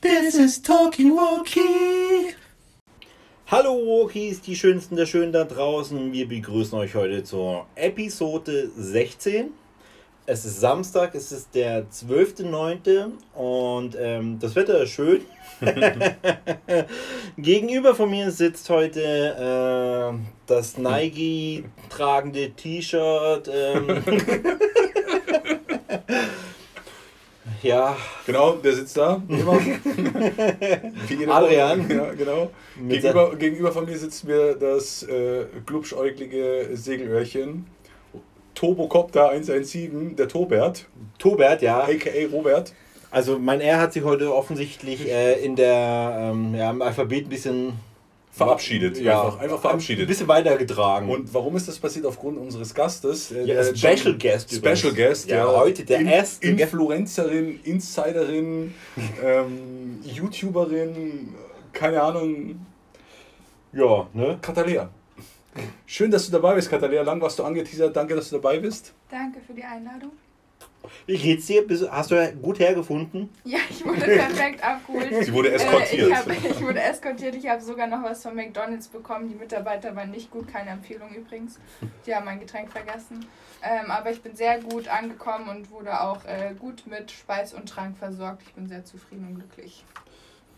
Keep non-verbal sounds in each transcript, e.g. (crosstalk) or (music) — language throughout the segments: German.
This is Talkie Walkie. Hallo Walkies, die Schönsten der Schönen da draußen. Wir begrüßen euch heute zur Episode 16. Es ist Samstag, es ist der 12.09. und ähm, das Wetter ist schön. (laughs) Gegenüber von mir sitzt heute äh, das Nike tragende T-Shirt. Ähm, (laughs) ja. Genau, der sitzt da. (laughs) Adrian. Ja, genau. Gegenüber, gegenüber von mir sitzt mir das äh, glubschäuglige Segelöhrchen. Tobocopter 117, der Tobert. Tobert, ja. A.k.a. Robert. Also mein R hat sich heute offensichtlich äh, in der ähm, ja, im Alphabet ein bisschen verabschiedet. Ja, einfach, einfach verabschiedet. Ein bisschen weitergetragen. Und warum ist das passiert? Aufgrund unseres Gastes. Äh, ja, Special Guest. Special Guest, ja. ja. Heute der In, erste. Influencerin, Insiderin, (laughs) ähm, YouTuberin, keine Ahnung. Ja, ne? Katalea. Schön, dass du dabei bist, Katalea. Lang warst du angeteasert. Danke, dass du dabei bist. Danke für die Einladung. Wie geht's dir? Hast du gut hergefunden? Ja, ich wurde perfekt abgeholt. Sie wurde eskortiert. Äh, ich, hab, ich, wurde eskortiert. Ich habe sogar noch was von McDonalds bekommen. Die Mitarbeiter waren nicht gut. Keine Empfehlung übrigens. Die haben mein Getränk vergessen. Ähm, aber ich bin sehr gut angekommen und wurde auch äh, gut mit Speis und Trank versorgt. Ich bin sehr zufrieden und glücklich.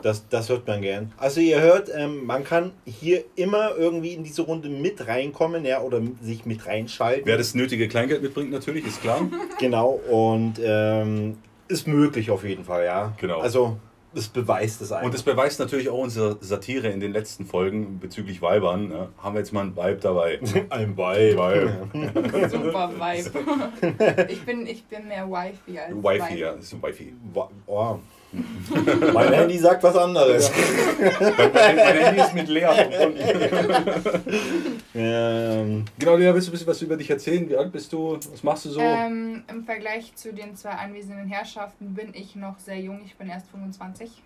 Das, das hört man gern. Also ihr hört, ähm, man kann hier immer irgendwie in diese Runde mit reinkommen, ja, oder sich mit reinschalten. Wer das nötige Kleingeld mitbringt, natürlich, ist klar. (laughs) genau, und ähm, ist möglich auf jeden Fall, ja. Genau. Also das beweist es einfach. Und das beweist natürlich auch unsere Satire in den letzten Folgen bezüglich Weibern. Ja, haben wir jetzt mal (laughs) ein Vibe dabei. ein Vibe. (laughs) Super Vibe. Ich bin, ich bin mehr Wifey als Wifey. Wifey, ja, das ist ein Wifey. Oh (laughs) mein Handy sagt was anderes. mein, mein, Handy ist mit leer verbunden. ähm, genau, Lea, willst du ein bisschen was über dich erzählen? Wie alt bist du? Was machst du so? Ähm, Im Vergleich zu den zwei anwesenden Herrschaften bin ich noch sehr jung. Ich bin erst 25.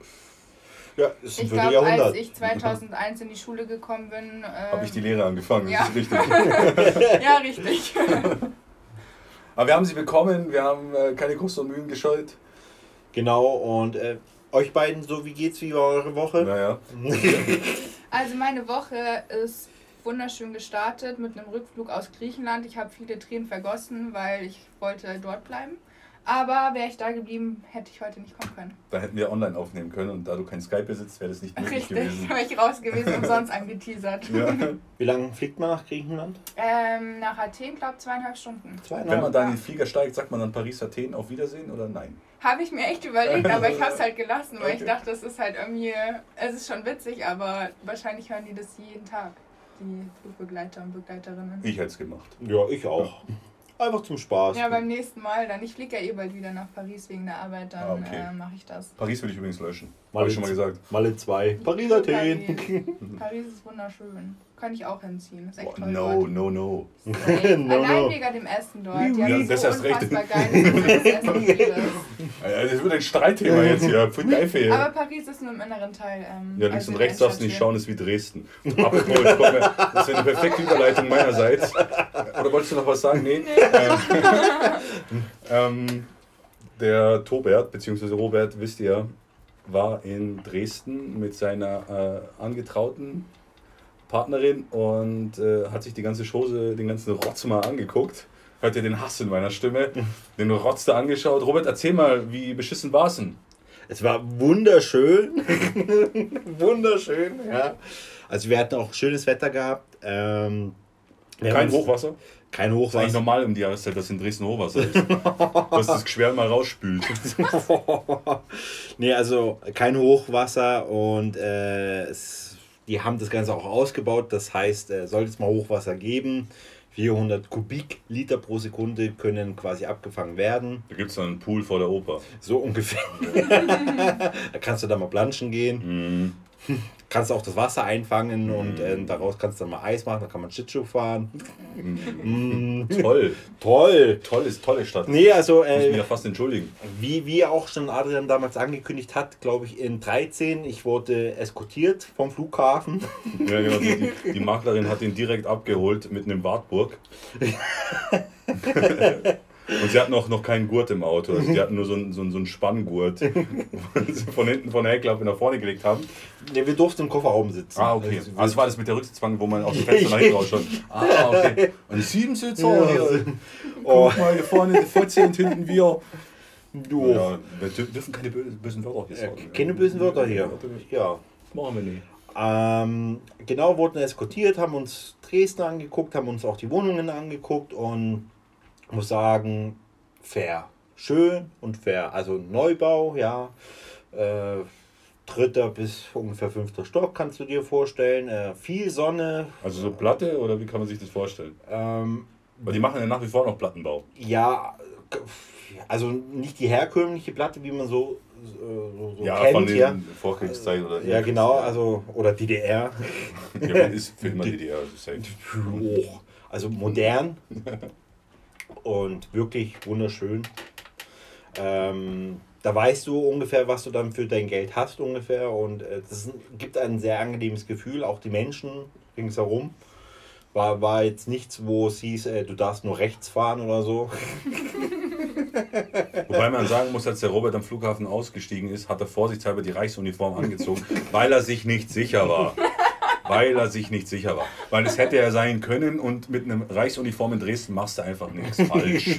Ja, ist ein ich glaube, als ich 2001 in die Schule gekommen bin... Ähm, Habe ich die Lehre angefangen, ja. das ist richtig. (laughs) ja, richtig. Aber wir haben sie bekommen, wir haben äh, keine großen Mühen gescheut. Genau, und äh, euch beiden, so wie geht's, wie war eure Woche? Naja. (laughs) also meine Woche ist wunderschön gestartet mit einem Rückflug aus Griechenland. Ich habe viele Tränen vergossen, weil ich wollte dort bleiben. Aber wäre ich da geblieben, hätte ich heute nicht kommen können. Da hätten wir online aufnehmen können und da du kein Skype besitzt, wäre das nicht möglich Richtig, gewesen. (laughs) Richtig, wäre ich raus gewesen, (laughs) umsonst angeteasert. Ja. (laughs) Wie lange fliegt man nach Griechenland? Ähm, nach Athen, glaube ich, zweieinhalb Stunden. Zweieinhalb. Wenn man da in den Flieger steigt, sagt man dann Paris-Athen auf Wiedersehen oder nein? Habe ich mir echt überlegt, aber ich habe es halt gelassen, weil okay. ich dachte, es ist halt irgendwie, es ist schon witzig, aber wahrscheinlich hören die das jeden Tag, die Flugbegleiter und Begleiterinnen. Ich hätte es gemacht. Ja, ich auch. Einfach zum Spaß. Ja, beim nächsten Mal dann. Ich fliege ja eh bald wieder nach Paris wegen der Arbeit, dann ah, okay. äh, mache ich das. Paris will ich übrigens löschen. Habe ich schon mal gesagt. Malle 2. Paris, Athen. Paris. (laughs) Paris ist wunderschön. Kann ich auch hinziehen. Ist echt oh, toll. No, dort. no, (laughs) no. No, allein no. wegen dem Essen dort. Die haben ja, so das unfassbar geiles Essen. (laughs) Das wird ein Streitthema jetzt hier. Voll geil für Aber Paris ist nur im inneren Teil. Ähm, ja, links also und rechts darfst du nicht schauen, ist wie Dresden. Apropos, das wäre eine perfekte Überleitung meinerseits. Oder wolltest du noch was sagen? Nee. nee. Ähm, (laughs) ähm, der Tobert, beziehungsweise Robert, wisst ihr, war in Dresden mit seiner äh, angetrauten Partnerin und äh, hat sich die ganze Chose, den ganzen Rotz mal angeguckt. Hört ihr den Hass in meiner Stimme? (laughs) Den Rotz da angeschaut. Robert, erzähl mal, wie beschissen war es denn? Es war wunderschön. (laughs) wunderschön, ja. Also wir hatten auch schönes Wetter gehabt. Ähm, Kein Hochwasser? Kein Hochwasser. Das ist eigentlich normal um die Jahreszeit, dass in Dresden Hochwasser ist. dass das Geschwär mal rausspült. (laughs) nee, also kein Hochwasser und äh, es, die haben das Ganze auch ausgebaut. Das heißt, äh, sollte es mal Hochwasser geben, 400 Kubikliter pro Sekunde können quasi abgefangen werden. Da gibt es dann einen Pool vor der Oper. So ungefähr. (laughs) da kannst du da mal planschen gehen. Mhm kannst auch das Wasser einfangen und äh, daraus kannst du dann mal Eis machen, da kann man Schlittschuh fahren. Mm. Toll. Toll. Toll ist tolle Stadt. Nee, also. Äh, Muss mich ja fast entschuldigen. Wie, wie auch schon Adrian damals angekündigt hat, glaube ich, in 13, ich wurde eskortiert vom Flughafen. (laughs) Ja, genau. Die, die (laughs) Maklerin hat ihn direkt abgeholt mit einem Wartburg. (laughs) Und sie hatten auch noch keinen Gurt im Auto. Also die hatten nur so einen, so einen, so einen Spanngurt, wo sie von hinten von der Heckklappe nach vorne gelegt haben. Ne, wir durften im Kofferraum sitzen. Ah, okay. Also, Also war das mit der Rücksitzbank, wo man aus dem Fenster nach hinten rausschaut. (laughs) Ah, okay. Ein Siebensitzer. Ja. hier. Oh. Guck mal, hier vorne die Fotze und hinten wir. du, Ja, wir dür- dürfen keine bö- bösen Wörter hier äh, sagen. keine bösen Wörter hier. Ja. Machen wir nicht. Ähm, genau, wurden eskortiert, haben uns Dresden angeguckt, haben uns auch die Wohnungen angeguckt und muss sagen, fair. Schön und fair. Also Neubau, ja. Äh, dritter bis ungefähr fünfter Stock kannst du dir vorstellen. Äh, viel Sonne. Also so Platte oder wie kann man sich das vorstellen? Ähm, Weil die machen ja nach wie vor noch Plattenbau. ja, also nicht die herkömmliche Platte, wie man so, so, so ja, kennt. von den ja. Vorkriegszeit oder ja, genau, also oder DDR. Ja, man ist für immer DDR, also. (laughs) Also modern (laughs) und wirklich wunderschön. Ähm, da weißt du ungefähr, was du dann für dein Geld hast ungefähr und äh, das gibt ein sehr angenehmes Gefühl, auch die Menschen ringsherum. War, war jetzt nichts, wo es hieß, äh, du darfst nur rechts fahren oder so. (laughs) Wobei man sagen muss, als der Robert am Flughafen ausgestiegen ist, hat er vorsichtshalber die Reichsuniform angezogen, weil er sich nicht sicher war. (laughs) Weil er sich nicht sicher war. Weil es hätte er sein können und mit einem Reichsuniform in Dresden machst du einfach nichts falsch. (laughs)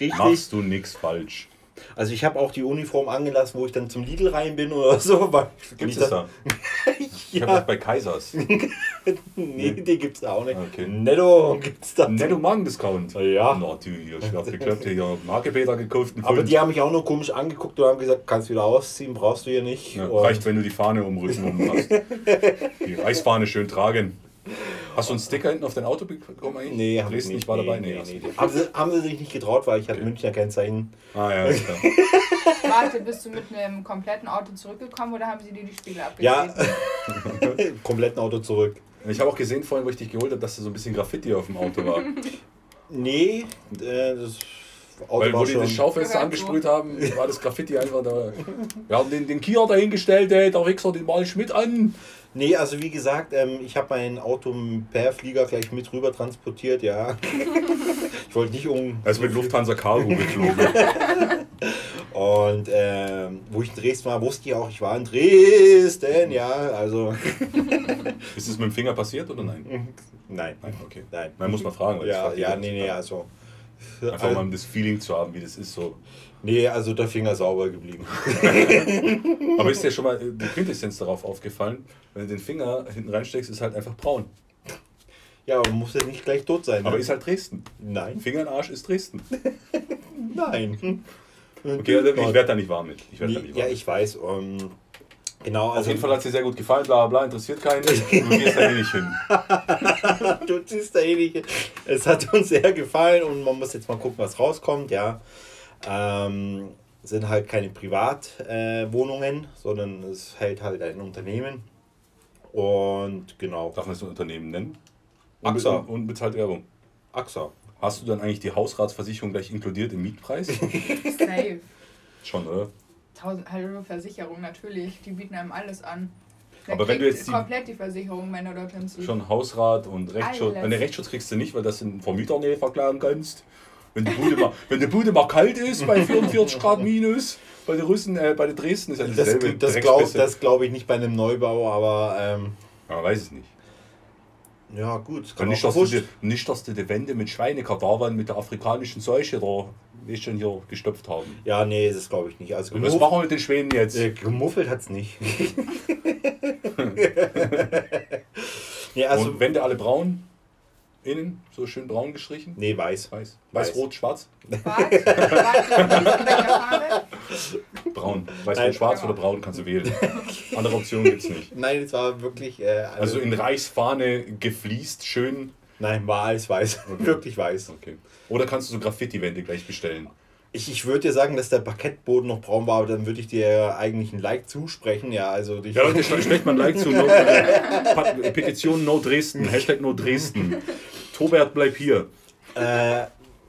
Richtig. Machst du nichts falsch. Also ich habe auch die Uniform angelassen, wo ich dann zum Lidl rein bin oder (laughs) so. Gibt es das- da? (laughs) Ich habe das bei Kaisers. (laughs) nee, die gibt's da auch nicht. Okay. Netto gibt's da. Netto Magen-Discount. Ja. Na, du hier, schwer geklappt, hier Markepeter gekauft. einen Aber die haben mich auch nur komisch angeguckt und haben gesagt, kannst wieder ausziehen, brauchst du hier nicht. Ja, reicht, wenn du die Fahne um den Rücken um hast. Die Reichsfahne schön tragen. Hast du einen Sticker hinten auf dein Auto bekommen eigentlich? Nee, hab Dresden, ich ich war dabei. Nee, Nee, nee, du Haben, sie, haben sie sich nicht getraut, weil ich hatte Okay. Münchner Kennzeichen. Ah ja, ist klar. (laughs) (laughs) Warte, bist du mit einem kompletten Auto zurückgekommen oder haben sie dir die Spiegel Ja, abgetreten? (laughs) kompletten Auto zurück. Ich habe auch gesehen vorhin, wo ich dich geholt habe, dass da so ein bisschen Graffiti auf dem Auto war. Nee, äh, das Auto Weil wo die das Schaufenster angesprüht haben, war das Graffiti einfach da. Wir haben den, den Kia dahingestellt, ey, der Wichser, den mal ich mit an. Nee, also wie gesagt, ähm, ich habe mein Auto per Flieger gleich mit rüber transportiert, ja. (laughs) ich wollte nicht um... Er ist mit Lufthansa Cargo geflogen. (laughs) Und ähm, wo ich in Dresden war, wusste ich auch, ich war in Dresden, ja, also... (laughs) Ist es mit dem Finger passiert oder nein? Nein, Nein, okay. nein. Man muss mal fragen. weil Ja, ja, nee, nee, also... Einfach mal um das Feeling zu haben, wie das ist so. Nee, also der Finger sauber geblieben. (laughs) Aber ist dir schon mal die Quintessenz darauf aufgefallen? Wenn du den Finger hinten reinsteckst, ist halt einfach braun. Ja, aber muss ja nicht gleich tot sein. ne? Aber ist halt Dresden. Nein, Finger in Arsch ist Dresden. (laughs) nein. Okay, also ich werde da nicht warm mit. Ich werd da Nee, nicht ja, warm mit. ich weiß. Um, genau, Auf also jeden Fall hat es dir sehr gut gefallen, bla bla, interessiert keinen. Du gehst da eh nicht hin. du ziehst da eh nicht. hin. Es hat uns sehr gefallen und man muss jetzt mal gucken, was rauskommt, ja. Ähm, sind halt keine Privatwohnungen, äh, sondern es hält halt ein Unternehmen. Und genau, Darf man das ein Unternehmen nennen? AXA. Und unbezahlte Werbung. AXA. Hast du dann eigentlich die Hausratsversicherung gleich inkludiert im Mietpreis? (laughs) Safe. Schon, oder? Tausend, hallo, Versicherung, natürlich. Die bieten einem alles an. Aber wenn du jetzt die- komplett die Versicherung, wenn er dorthin zieht. Schon Hausrat und Rechtsschutz. Alles. Ne, Rechtsschutz kriegst du nicht, weil das in Vermieter nicht verklagen kannst. Wenn die, Bude mal, wenn die Bude mal kalt ist bei 44 Grad minus, bei den Russen, äh, bei den Dresden ist ja Das, dasselbe. das glaube Dreckspesse. das glaub ich nicht bei einem Neubau, aber ähm, Aber weiß es nicht. ja gut. Und nicht, dass du, die, nicht, dass du die Wände mit Schweinekadavern mit der afrikanischen Seuche da wie schon hier gestopft haben. Ja, nee, das glaube ich nicht. Also Und was gemuff- machen wir mit den Schwänen jetzt? äh, gemuffelt hat es nicht. (laughs) (laughs) nee, also, und Wände alle braun? Innen so schön braun gestrichen? nee, weiß. Weiß. Weiß, Weiß. rot, schwarz? Schwarz? Braun. Weiß, Nein. rot, schwarz oder braun kannst du wählen. Andere Optionen gibt es nicht. Nein, es war wirklich. Äh, Also in Reichsfahne gefliest, schön. Nein, war alles weiß. (laughs) wirklich weiß. Okay. Oder kannst du so Graffiti-Wände gleich bestellen? Ich, ich würde dir sagen, dass der Parkettboden noch braun war, aber dann würde ich dir eigentlich ein Like zusprechen. Ja, also Ja, Leute, sch- schlecht mal ein Like zu. No, (laughs) äh, Petition No Dresden. Hashtag No Dresden. Tobert, bleib hier. äh,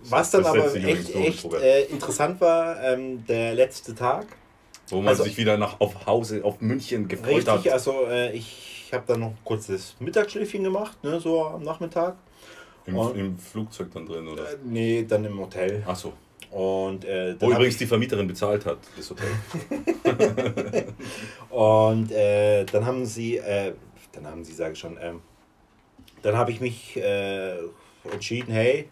was dann aber echt, echt äh, interessant war, ähm, der letzte Tag. Wo man Also- sich wieder nach auf Hause, auf München gefreut Richtig, hat. also äh, ich habe dann noch kurz das Mittagsschläfchen gemacht, ne, so am Nachmittag. Im, Und- Im Flugzeug dann drin, oder? Äh, nee, dann im Hotel. Ach so. Und, äh, Wo übrigens die Vermieterin bezahlt hat, das Hotel. (laughs) (laughs) Und äh, dann haben sie, äh, dann haben sie, sage ich schon, ähm, dann habe ich mich äh, entschieden, hey,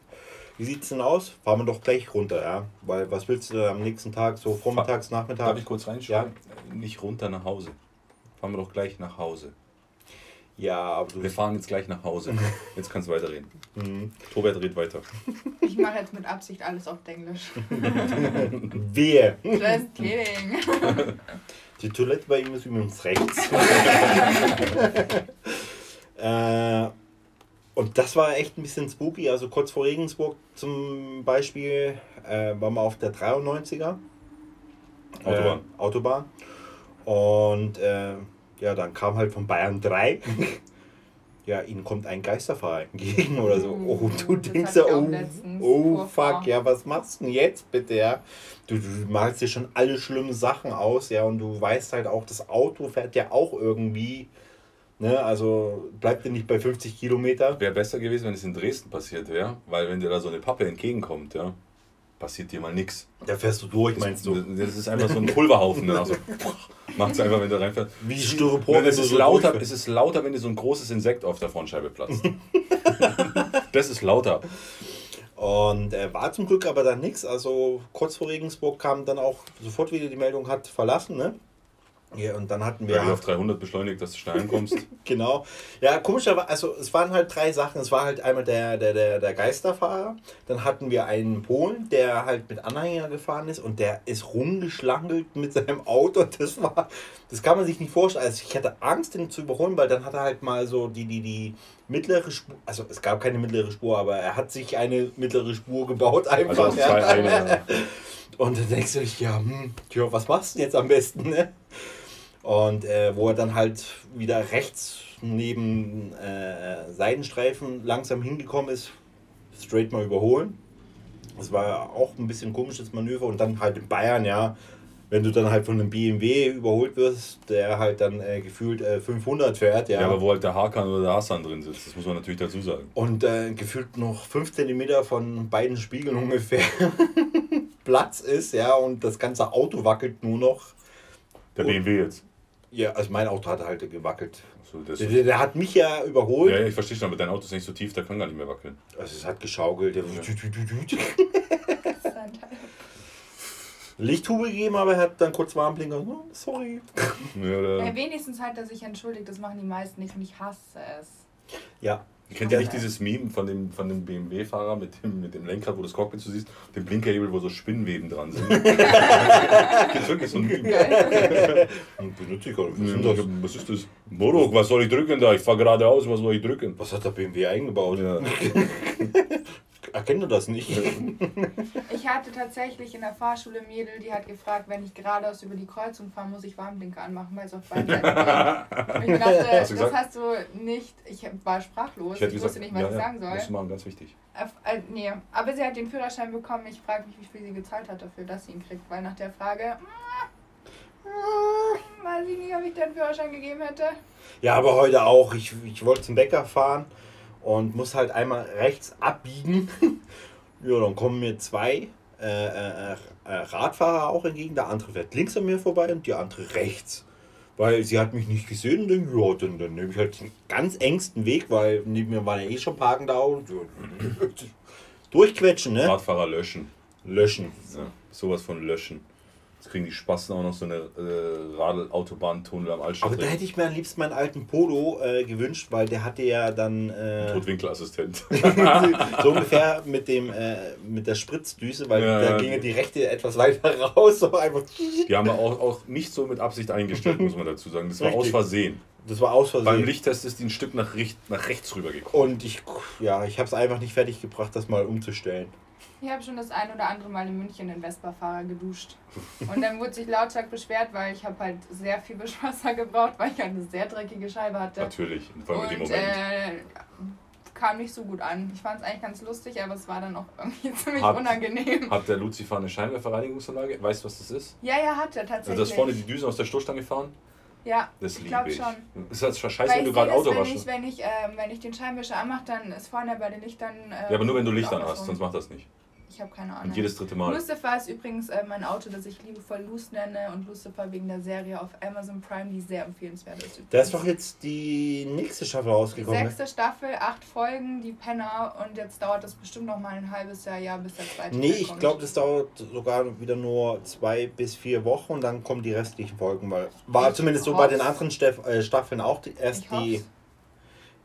wie sieht's denn aus? Fahren wir doch gleich runter, ja? Weil was willst du am nächsten Tag, so vormittags, Darf nachmittags? ich kurz reinschauen? Nicht runter nach Hause. Fahren wir doch gleich nach Hause. Ja, aber du Wir fahren jetzt gleich nach Hause. (laughs) Jetzt kannst du weiterreden. Mhm. Tobert redet weiter. Ich mache jetzt mit Absicht alles auf Englisch. (laughs) Wehe. Just kidding. (laughs) Die Toilette bei ihm ist übrigens rechts. äh, und das war echt ein bisschen spooky. Also kurz vor Regensburg zum Beispiel äh, waren wir auf der 93er. Autobahn. Äh, Autobahn. Und äh, ja, dann kam halt von Bayern 3. (laughs) ja, ihnen kommt ein Geisterfahrer entgegen oder so. Uh, Oh, du das denkst ja, oh, oh fuck, ja, was machst du denn jetzt bitte, ja? Du, du malst dir schon alle schlimmen Sachen aus, ja, und du weißt halt auch, das Auto fährt ja auch irgendwie, ne, also bleibt dir nicht bei 50 Kilometer. Wäre besser gewesen, wenn es in Dresden passiert wäre, weil wenn dir da so eine Pappe entgegenkommt, ja, passiert dir mal nichts. Da fährst du durch, meinst du? Das ist einfach so ein Pulverhaufen. Dann also, (laughs) macht es einfach, wenn du reinfährst. Wie Styropor, wenn es, ist so lauter, durchfährst. es ist lauter, wenn dir so ein großes Insekt auf der Frontscheibe platzt. (laughs) das ist lauter. Und äh, war zum Glück aber dann nichts. Also kurz vor Regensburg kam dann auch sofort wieder die Meldung, hat verlassen, ne? Ja, und dann hatten wir. Wenn du auf 300 beschleunigt, dass du schnell ankommst. (laughs) Genau. Ja, komischerweise, also es waren halt drei Sachen. Es war halt einmal der, der, der, der Geisterfahrer. Dann hatten wir einen Polen, der halt mit Anhänger gefahren ist und der ist rumgeschlangelt mit seinem Auto. (laughs) Das war, das kann man sich nicht vorstellen. Also ich hatte Angst, den zu überholen, weil dann hat er halt mal so die, die, die mittlere Spur, also es gab keine mittlere Spur, aber er hat sich eine mittlere Spur gebaut einfach. Also zwei ja. eine. (laughs) Und dann denkst du dich, ja, hm, tja, was machst du denn jetzt am besten, ne? Und äh, wo er dann halt wieder rechts neben äh, Seitenstreifen langsam hingekommen ist, straight mal überholen. Das war auch ein bisschen komisches Manöver. Und dann halt in Bayern, ja, wenn du dann halt von einem BMW überholt wirst, der halt dann äh, gefühlt äh, 500 fährt, ja. Ja, aber wo halt der Hakan oder der Hassan drin sitzt, das muss man natürlich dazu sagen. und äh, gefühlt noch 5 cm von beiden Spiegeln ungefähr (laughs) Platz ist, ja, und das ganze Auto wackelt nur noch. Der Und- BMW jetzt. Ja, also mein Auto hat halt gewackelt. So, Der, der, der hat mich ja überholt. ja, ja, ich verstehe schon, aber dein Auto ist nicht so tief, der kann gar nicht mehr wackeln. Also es hat geschaukelt. Der (laughs) Lichthube gegeben, aber er hat dann kurz Warnblinker. Oh, sorry. Ja, Ja, wenigstens hat er sich entschuldigt, das machen die meisten nicht und ich hasse es. Ja. Kennt ihr nicht dieses Meme von dem, von dem BMW-Fahrer mit dem, mit dem Lenkrad, wo das Cockpit so siehst, dem Blinkerhebel, wo so Spinnweben dran sind? (laughs) Gibt wirklich so ein Meme. Geil. Benutze ich nicht. Was, ist das? Was ist das? Morok, was soll ich drücken da? Ich fahr geradeaus, was soll ich drücken? Was hat der BMW eingebaut? Ja. (laughs) Erkennt ihr das nicht? (laughs) Ich hatte tatsächlich in der Fahrschule Mädel, die hat gefragt, wenn ich geradeaus über die Kreuzung fahre, muss ich Warnblinker anmachen, weil es auf beiden Seiten geht. Und ich dachte, Hast du das gesagt? hast du nicht. Ich war sprachlos. Ich, wusste nicht, was ja, ich ja, sagen soll. Musst du machen, ganz wichtig. Äh, äh, nee, aber sie hat den Führerschein bekommen. Ich frage mich, wie viel sie gezahlt hat dafür, dass sie ihn kriegt. Weil nach der Frage, mm, weiß ich nicht, ob ich den Führerschein gegeben hätte. Ja, aber heute auch. Ich, ich wollte zum Bäcker fahren und muss halt einmal rechts abbiegen. (laughs) ja, dann kommen mir zwei äh, äh, äh, Radfahrer auch entgegen. Der andere fährt links an mir vorbei und die andere rechts. Weil sie hat mich nicht gesehen und dann, ja, dann, dann nehme ich halt den ganz engsten Weg, weil neben mir waren ja eh schon Parken da und (laughs) durchquetschen, ne? Radfahrer löschen. Löschen. Ja, sowas von löschen. Jetzt kriegen die Spasten auch noch so eine äh, Radl-Autobahntunnel am Aber Altstadt. da hätte ich mir am liebsten meinen alten Polo äh, gewünscht, weil der hatte ja dann äh, Totwinkelassistent. (laughs) so ungefähr mit dem äh, mit der Spritzdüse, weil Ja, da ginge die rechte etwas weiter (laughs) raus, so einfach. Die haben wir auch, auch nicht so mit Absicht eingestellt, muss man dazu sagen. Das war Richtig. aus Versehen. Das war aus Beim Versehen. Lichttest ist die ein Stück nach, nach rechts rübergekommen. Und ich, ja, ich habe es einfach nicht fertig gebracht, das mal umzustellen. Ich habe schon das ein oder andere Mal in München den Vespa-Fahrer geduscht. Und dann wurde sich lautstark beschwert, weil ich habe halt sehr viel Wischwasser gebraucht, weil ich halt eine sehr dreckige Scheibe hatte. Natürlich, vor allem in dem Moment. äh, kam nicht so gut an. Ich fand es eigentlich ganz lustig, aber es war dann auch irgendwie (laughs) ziemlich Hat- unangenehm. Hat der Lucifer eine Scheinwerferreinigungsanlage? Weißt du, was das ist? Ja, ja, hat er tatsächlich. Also, dass vorne die Düsen aus der Stoßstange fahren? Ja, Das ich glaube schon. Es ist halt scheiße, Weil wenn du gerade Auto das, wenn waschst. ich, wenn, ich, ähm, wenn ich den Scheinwischer anmache, dann ist vorne bei den Lichtern. Ähm, Ja, aber nur wenn du Licht auch an was hast, sonst macht das nicht. Ich habe keine Ahnung. Und jedes dritte Mal. Lucifer ist übrigens äh, mein Auto, das ich liebevoll Luce nenne und Lucifer wegen der Serie auf Amazon Prime, die sehr empfehlenswert ist. Übrigens. Da ist doch jetzt die nächste Staffel die rausgekommen. ne? sechste Staffel, acht Folgen, die Penner und jetzt dauert das bestimmt noch mal ein halbes Jahr, Jahr bis der zweite Nee, ich glaube, das dauert sogar wieder nur zwei bis vier Wochen und dann kommen die restlichen Folgen. Weil war Ich zumindest so bei den anderen äh, Staffeln auch die, erst Ich die hoff's.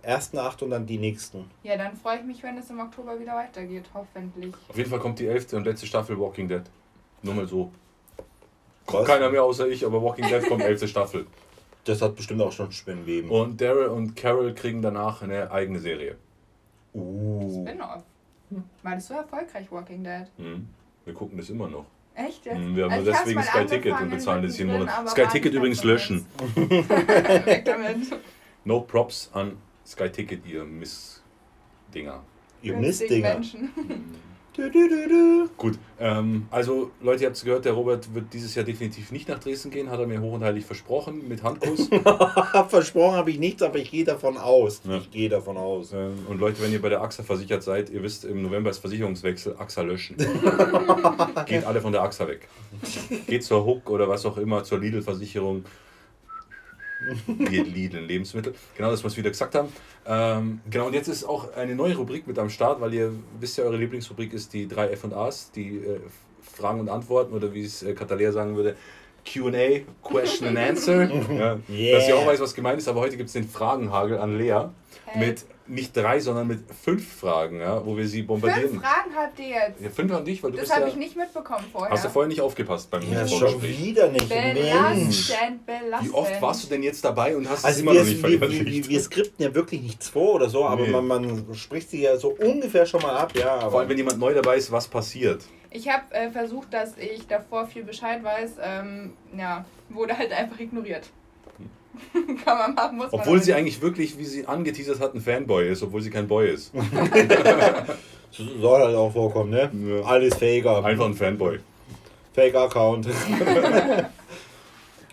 Ersten acht und dann die nächsten. Ja, dann freue ich mich, wenn es im Oktober wieder weitergeht, hoffentlich. Auf jeden Fall kommt die elfte und letzte Staffel Walking Dead. Nur mal so. Was? Keiner mehr außer ich, aber Walking Dead kommt (laughs) elfte Staffel. Das hat bestimmt auch schon Spinnenweben. Und Daryl und Carol kriegen danach eine eigene Serie. Uh. Spin-off. War das so erfolgreich, Walking Dead? Mhm. Wir gucken das immer noch. Echt jetzt? Mhm, Wir haben Also deswegen Sky Ticket und bezahlen das jeden Monat. Sky Ticket übrigens löschen. meins. Weg (laughs) damit. No Props an Sky Ticket, ihr Missdinger. Ihr (laughs) du. Gut, ähm, also Leute, ihr habt es gehört, der Robert wird dieses Jahr definitiv nicht nach Dresden gehen, hat er mir hoch und heilig versprochen, mit Handkuss. (laughs) Versprochen habe ich nichts, aber ich gehe davon aus. Ja. Ich gehe davon aus. Ähm, und Leute, wenn ihr bei der AXA versichert seid, ihr wisst, im November ist Versicherungswechsel, AXA löschen. (laughs) Geht alle von der AXA weg. Geht zur Hook oder was auch immer, zur Lidl-Versicherung. (laughs) Geht Lidl, Lebensmittel. Genau das, was wir wieder gesagt haben. Ähm, genau, und jetzt ist auch eine neue Rubrik mit am Start, weil ihr wisst ja, eure Lieblingsrubrik ist die drei F&As, die äh, Fragen und Antworten oder wie es äh, Catalea sagen würde, Q&A, Question and Answer. (laughs) ja, Yeah. Dass ihr auch weiß, was gemeint ist, aber heute gibt es den Fragenhagel an Lea Hey. mit nicht drei, sondern mit fünf Fragen, ja, wo wir sie bombardieren. Fünf Fragen habt ihr jetzt. Ja, fünf an dich, weil du Das bist habe ja, ich nicht mitbekommen vorher. hast du vorher nicht aufgepasst beim Ja, schon wieder nicht. Mensch. belastend, belastend. Wie oft warst du denn jetzt dabei und hast es Also immer wir, noch nicht wir, wir, verinnerlicht? wir skripten ja wirklich nichts vor oder so, aber Nee. man, man spricht sie ja so ungefähr schon mal ab, ja. Aber Vor allem, wenn jemand neu dabei ist, was passiert. Ich habe äh, versucht, dass ich davor viel Bescheid weiß. Ähm, ja, wurde halt einfach ignoriert. (laughs) Kann man machen, muss man. Obwohl aber sie eigentlich wirklich, wie sie angeteasert hat, ein Fanboy ist, obwohl sie kein Boy ist. (laughs) so soll halt auch vorkommen, ne? Ja. Alles Faker. Einfach ein Fanboy. Fake-Account. (laughs)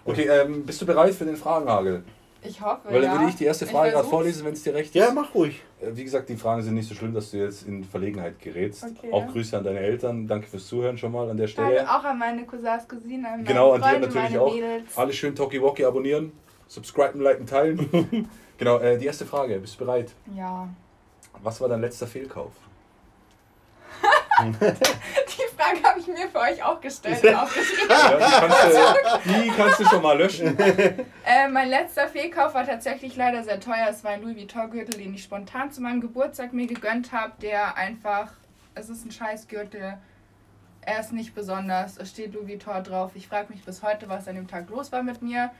Okay, ähm, bist du bereit für den Fragenhagel? Ich hoffe. Weil dann ja. würde ich die erste Frage gerade vorlesen, wenn es dir recht ist. ja, mach ruhig. Äh, Wie gesagt, die Fragen sind nicht so schlimm, dass du jetzt in Verlegenheit gerätst. Okay. Auch Grüße an deine Eltern. Danke fürs Zuhören schon mal an der Stelle. auch an meine Cousins, Cousinen, an meine Genau, an dir natürlich auch. Mädels. Alle schön Talkie abonnieren, subscriben, liken, teilen. (laughs) genau, äh, die erste Frage. Bist du bereit? Ja. Was war dein letzter Fehlkauf? (laughs) Die Frage habe ich mir für euch auch gestellt und (laughs) aufgeschrieben. Ja, die, kannst du, die kannst du schon mal löschen. Äh, mein letzter Fehlkauf war tatsächlich leider sehr teuer. Es war ein Louis Vuitton-Gürtel, den ich spontan zu meinem Geburtstag mir gegönnt habe, der einfach, es ist ein scheiß Gürtel. Er ist nicht besonders. Es steht Louis Vuitton drauf. Ich frage mich bis heute, was an dem Tag los war mit mir.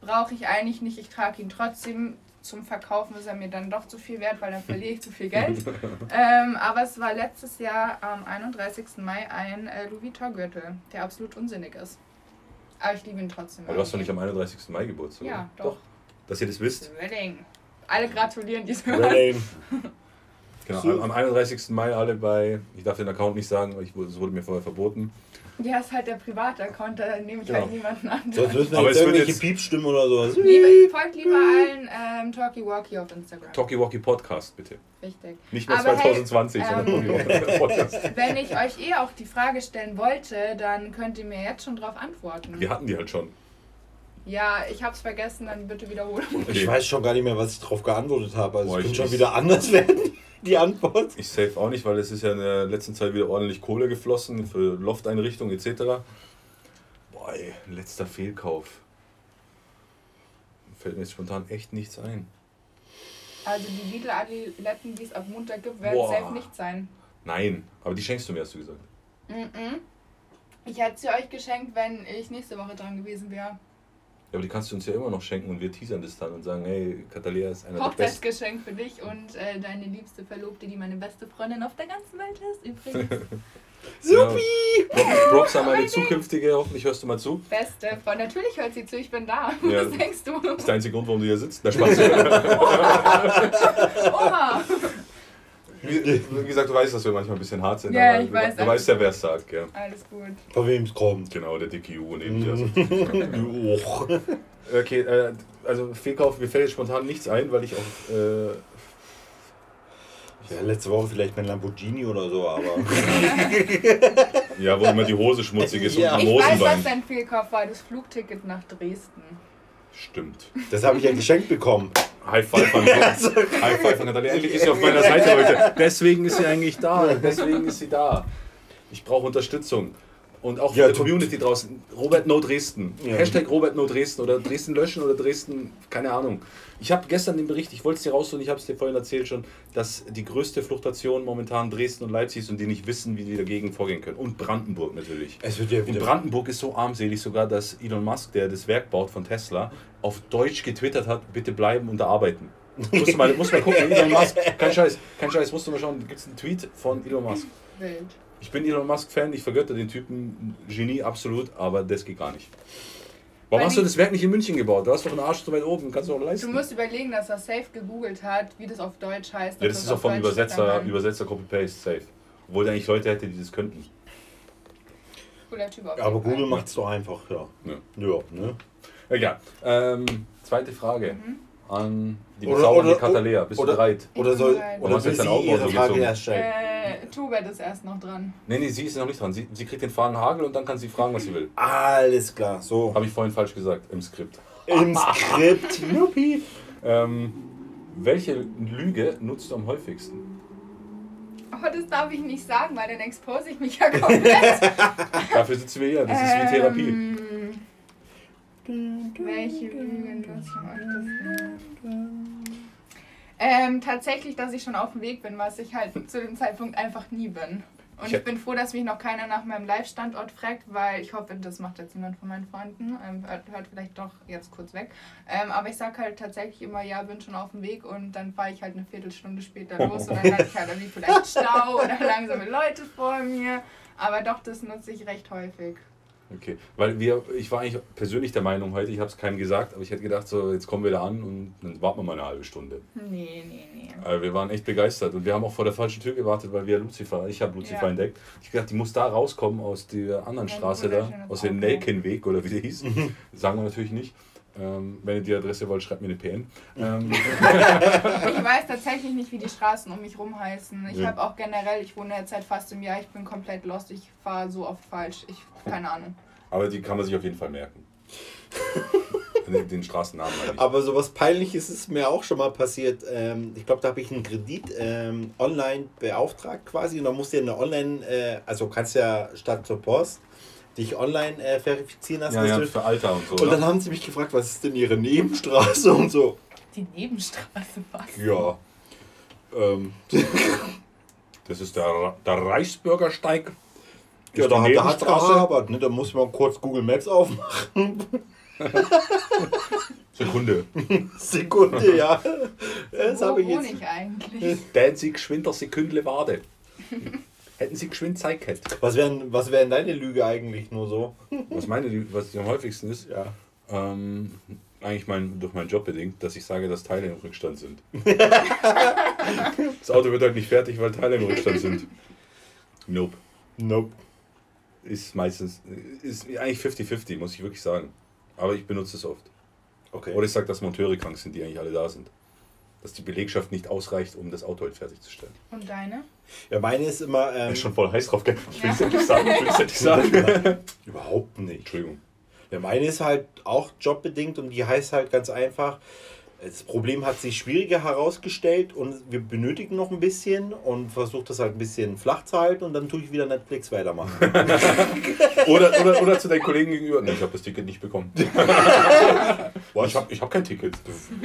Brauche ich eigentlich nicht. Ich trage ihn trotzdem. Zum Verkaufen ist er mir dann doch zu viel wert, weil dann verliere ich zu viel Geld. (laughs) ähm, aber es war letztes Jahr am 31. Mai ein äh, Louis Vuitton-Gürtel, der absolut unsinnig ist. Aber ich liebe ihn trotzdem. Aber du hast doch nicht am 31. Mai Geburtstag. Ja, oder? doch. Dass ihr das wisst. Wedding. Alle gratulieren diesem Rain. (laughs) Genau, am, am 31. Mai alle bei, ich darf den Account nicht sagen, weil es wurde mir vorher verboten. Ja, ist halt der private Account, da nehme ich Genau. halt niemanden an. Sonst müssen wir Aber jetzt es wird irgendwelche jetzt- Piepstimmen oder sowas. Liebe, folgt lieber allen ähm, Talkie Walkie auf Instagram. Talkie Walkie Podcast, bitte. Richtig. Nicht mehr Aber hey, 2020, sondern ähm, Talkie Walkie Podcast. (laughs) Wenn ich euch eh auch die Frage stellen wollte, dann könnt ihr mir jetzt schon drauf antworten. Wir hatten die halt schon. Ja, ich hab's vergessen, dann bitte wiederholen. Okay. Ich weiß schon gar nicht mehr, was ich darauf geantwortet habe. Also Boah, es könnte schon wieder anders werden, die Antwort. Ich safe auch nicht, weil es ist ja in der letzten Zeit wieder ordentlich Kohle geflossen für Lofteinrichtung etc. Boah, ey, letzter Fehlkauf. Fällt mir jetzt spontan echt nichts ein. Also die Lidl-Adiletten, die es ab Montag gibt, werden Boah. safe nicht sein. Nein, aber die schenkst du mir, hast du gesagt. Mhm. Ich hätte sie euch geschenkt, wenn ich nächste Woche dran gewesen wäre. Ja, aber die kannst du uns ja immer noch schenken und wir teasern das dann und sagen, hey, Catalea ist einer der besten. Hochzeitsgeschenk für dich und äh, deine liebste Verlobte, die meine beste Freundin auf der ganzen Welt ist. Übrigens, (laughs) Supi! Genau. Props an meine zukünftige, hoffentlich hörst du mal zu. beste Freundin. Natürlich hört sie zu, ich bin da. Ja. Was denkst du? Das ist der einzige Grund, warum du hier sitzt. Der Spaß. (laughs) Oha! Wie, wie gesagt, du weißt, dass wir manchmal ein bisschen hart sind. Ja, aber ich du, weiß, du weißt ja, wer es sagt, gell? Alles gut. Von wem es kommt. Genau, der dicke Ju neben dir. Mhm. Och. (laughs) Okay, äh, also Fehlkauf, mir fällt jetzt spontan nichts ein, weil ich auch. Äh, Ja, letzte Woche vielleicht mein Lamborghini oder so, aber. (laughs) ja, wo immer die Hose schmutzig ist Ja. und Ich die weiß, was Hosenbein. dein Fehlkauf war, das Flugticket nach Dresden. Stimmt. Das habe ich ja geschenkt bekommen. High Five an (laughs) High Five an Natalia. Endlich ist sie auf meiner Seite heute. (laughs) Deswegen ist sie eigentlich da. Deswegen ist sie da. Ich brauche Unterstützung. Und auch für Ja, die du- Community draußen. Robert No Dresden. Ja. Hashtag Robert No Dresden oder Dresden löschen oder Dresden, keine Ahnung. Ich habe gestern den Bericht, ich wollte es dir rausholen, ich habe es dir vorhin erzählt schon, dass die größte Fluchtation momentan Dresden und Leipzig ist und die nicht wissen, wie die dagegen vorgehen können. Und Brandenburg natürlich. Es wird ja Und wieder. Brandenburg ist so armselig sogar, dass Elon Musk, der das Werk baut von Tesla, auf Deutsch getwittert hat, bitte bleiben und arbeiten. Musst du mal, musst mal gucken, Elon Musk, kein Scheiß, kein Scheiß, musst du mal schauen, gibt es einen Tweet von Elon Musk. Wild. Ich bin Elon Musk-Fan, ich vergötter den Typen, Genie absolut, aber das geht gar nicht. Warum Weil hast du das Werk nicht in München gebaut? Du hast doch einen Arsch so weit oben, kannst du auch Du leisten. musst überlegen, dass er safe gegoogelt hat, wie das auf Deutsch heißt. ja, dass das ist auch vom Deutsch Übersetzer, Übersetzer Copy-Paste, safe. Obwohl der eigentlich Leute hätte, die das könnten. Cooler Typ auf Aber. Google macht es doch einfach, ja. Ja. Ja, ne? Egal. Ähm, zweite Frage Mhm. an die Oder- oder- Katalea. Bist oder- du bereit? Oder soll. bereit. Oder will jetzt sie ihre so Frage erst stellen? Äh, Tubert ist erst noch dran. Nee, nee, sie ist noch nicht dran. Sie, sie kriegt den Fragenhagel und dann kann sie fragen, was sie will. Alles klar, so. Habe ich vorhin falsch gesagt im Skript. Im Skript. (laughs) Juppie. Ähm, welche Lüge nutzt du am häufigsten? Oh, das darf ich nicht sagen, weil dann expose ich mich ja komplett. (laughs) Dafür sitzen wir hier. Das ist wie Therapie. Welche Lügen nutze ich am öftesten? Ähm, tatsächlich, dass ich schon auf dem Weg bin, was ich halt zu dem Zeitpunkt einfach nie bin. Und Ich ich bin froh, dass mich noch keiner nach meinem Live-Standort fragt, weil ich hoffe, das macht jetzt niemand von meinen Freunden. Ähm, hört, hört vielleicht doch jetzt kurz weg. Ähm, aber ich sag halt tatsächlich immer, ja, bin schon auf dem Weg und dann fahre ich halt eine Viertelstunde später (laughs) los und dann hatte ich halt irgendwie vielleicht Stau oder (laughs) langsame Leute vor mir. Aber doch, das nutze ich recht häufig. Okay, weil wir, ich war eigentlich persönlich der Meinung heute, ich habe es keinem gesagt, aber ich hätte gedacht, so jetzt kommen wir da an und dann warten wir mal eine halbe Stunde. Nee, nee, nee. Also wir waren echt begeistert und wir haben auch vor der falschen Tür gewartet, weil wir Lucifer, ich habe Lucifer Ja. entdeckt. Ich gedacht, die muss da rauskommen aus der anderen Ja, Straße da, aus dem. Nelkenweg oder wie der hieß. (laughs) Sagen wir natürlich nicht. Ähm, wenn ihr die Adresse wollt, schreibt mir eine PN. Ähm, (laughs) Ich weiß tatsächlich nicht, wie die Straßen um mich rum heißen. Ich Ja. habe auch generell, ich wohne jetzt seit fast einem Jahr, ich bin komplett lost, ich fahre so oft falsch. Ich, keine Ahnung. aber die kann man sich auf jeden Fall merken. (laughs) den, den Straßennamen meine ich. Aber sowas peinliches ist mir auch schon mal passiert. Ähm, ich glaube, da habe ich einen Kredit ähm, online beauftragt quasi und dann musst du ja eine Online, äh, also kannst ja statt zur Post dich online äh, verifizieren lassen. Ja, ja, für Alter und so. und dann ne? haben sie mich gefragt, was ist denn ihre Nebenstraße (laughs) und so. Die Nebenstraße, was? Ja. Ähm, (laughs) Das ist der, der Reichsbürgersteig. ja, da, da hat gehabert. Ne? Da muss man kurz Google Maps aufmachen. (laughs) Sekunde. Sekunde, ja. Das Wo habe ich jetzt. ich eigentlich? Denn Sie geschwinder Sekündle Wade. Hätten Sie geschwind Zeit gehabt. Was wäre was wär denn deine Lüge eigentlich nur so? Was meine die, was am häufigsten ist? Ja. Ähm, eigentlich mein, durch meinen Job bedingt, dass ich sage, dass Teile im Rückstand sind. (laughs) das Auto wird halt nicht fertig, weil Teile im Rückstand sind. Nope. Nope. Ist meistens, ist eigentlich 50-50, muss ich wirklich sagen. Aber ich benutze es oft. Okay. Oder ich sage, dass Monteure krank sind, die eigentlich alle da sind. Dass die Belegschaft nicht ausreicht, um das Auto halt fertigzustellen. Und deine? Ja, meine ist immer. Ähm, Ich bin schon voll heiß drauf, gell? Ich will es Ja. endlich sagen, ich will es endlich sagen. (laughs) überhaupt nicht. Entschuldigung. Ja, meine ist halt auch jobbedingt und die heißt halt ganz einfach. Das Problem hat sich schwieriger herausgestellt und wir benötigen noch ein bisschen und versuche das halt ein bisschen flach zu halten und dann tue ich wieder Netflix weitermachen. (laughs) Oder, oder, oder zu deinen Kollegen gegenüber. Nee, ich habe das Ticket nicht bekommen. (laughs) Boah, ich habe ich hab kein Ticket.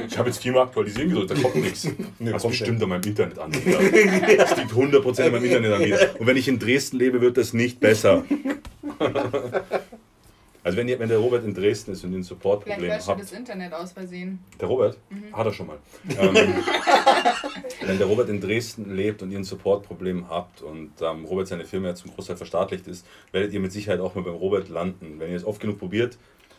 Ich habe jetzt viermal aktualisieren gedrückt, da kommt nichts. Nee, das kommt bestimmt an meinem Internetanbieter. (laughs) Das liegt 100% an meinem Internetanbieter. Und wenn ich in Dresden lebe, wird das nicht besser. Also wenn, ihr, wenn der Robert in Dresden ist und ihr ein Vielleicht Supportproblem du habt, das Internet aus Versehen. Der Robert? Hat er schon mal. Ähm, (laughs) wenn der Robert in Dresden lebt und ihr ein Supportproblem habt und ähm, Robert seine Firma ja zum Großteil verstaatlicht ist, werdet ihr mit Sicherheit auch mal beim Robert landen. Wenn ihr es oft genug probiert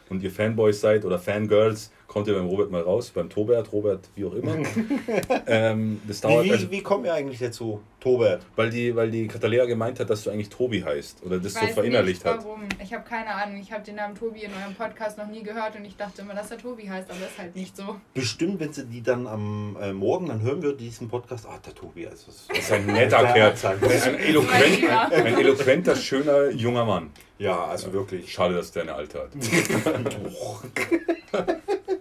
und ihr Fanboys seid oder Fangirls, kommt ja beim Robert mal raus, beim Tobert, Robert, wie auch immer. (laughs) ähm, das dauert, Wie, also, wie, wie kommen wir eigentlich dazu, Tobert? weil, die, weil die Katalea gemeint hat, dass du eigentlich Tobi heißt oder das Ich so weiß verinnerlicht nicht, hat. warum. Ich habe keine Ahnung. Ich habe den Namen Tobi in eurem Podcast noch nie gehört und ich dachte immer, dass er Tobi heißt, aber ist halt nicht so. Bestimmt, wenn sie die dann am äh, Morgen, dann hören wir diesen Podcast. Ah, der Tobi, also das Das ist ein netter Kerl. Ein, eloquent, ein, ein eloquenter, schöner junger Mann. Ja, also wirklich. Schade, dass der eine Alte hat. (laughs) (laughs)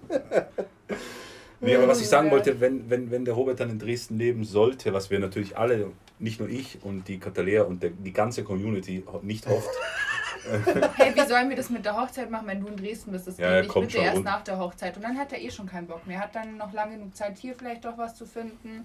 Nee, aber was ich sagen wollte, wenn, wenn, wenn der Robert dann in Dresden leben sollte, was wir natürlich alle, nicht nur ich und die Katalea und der, die ganze Community nicht hofft, (laughs) Hey, wie sollen wir das mit der Hochzeit machen, wenn du in Dresden bist? Das Ja, geht nicht. Bitte erst rund. nach der Hochzeit. Und dann hat er eh schon keinen Bock mehr. Hat dann noch lange genug Zeit, hier vielleicht doch was zu finden.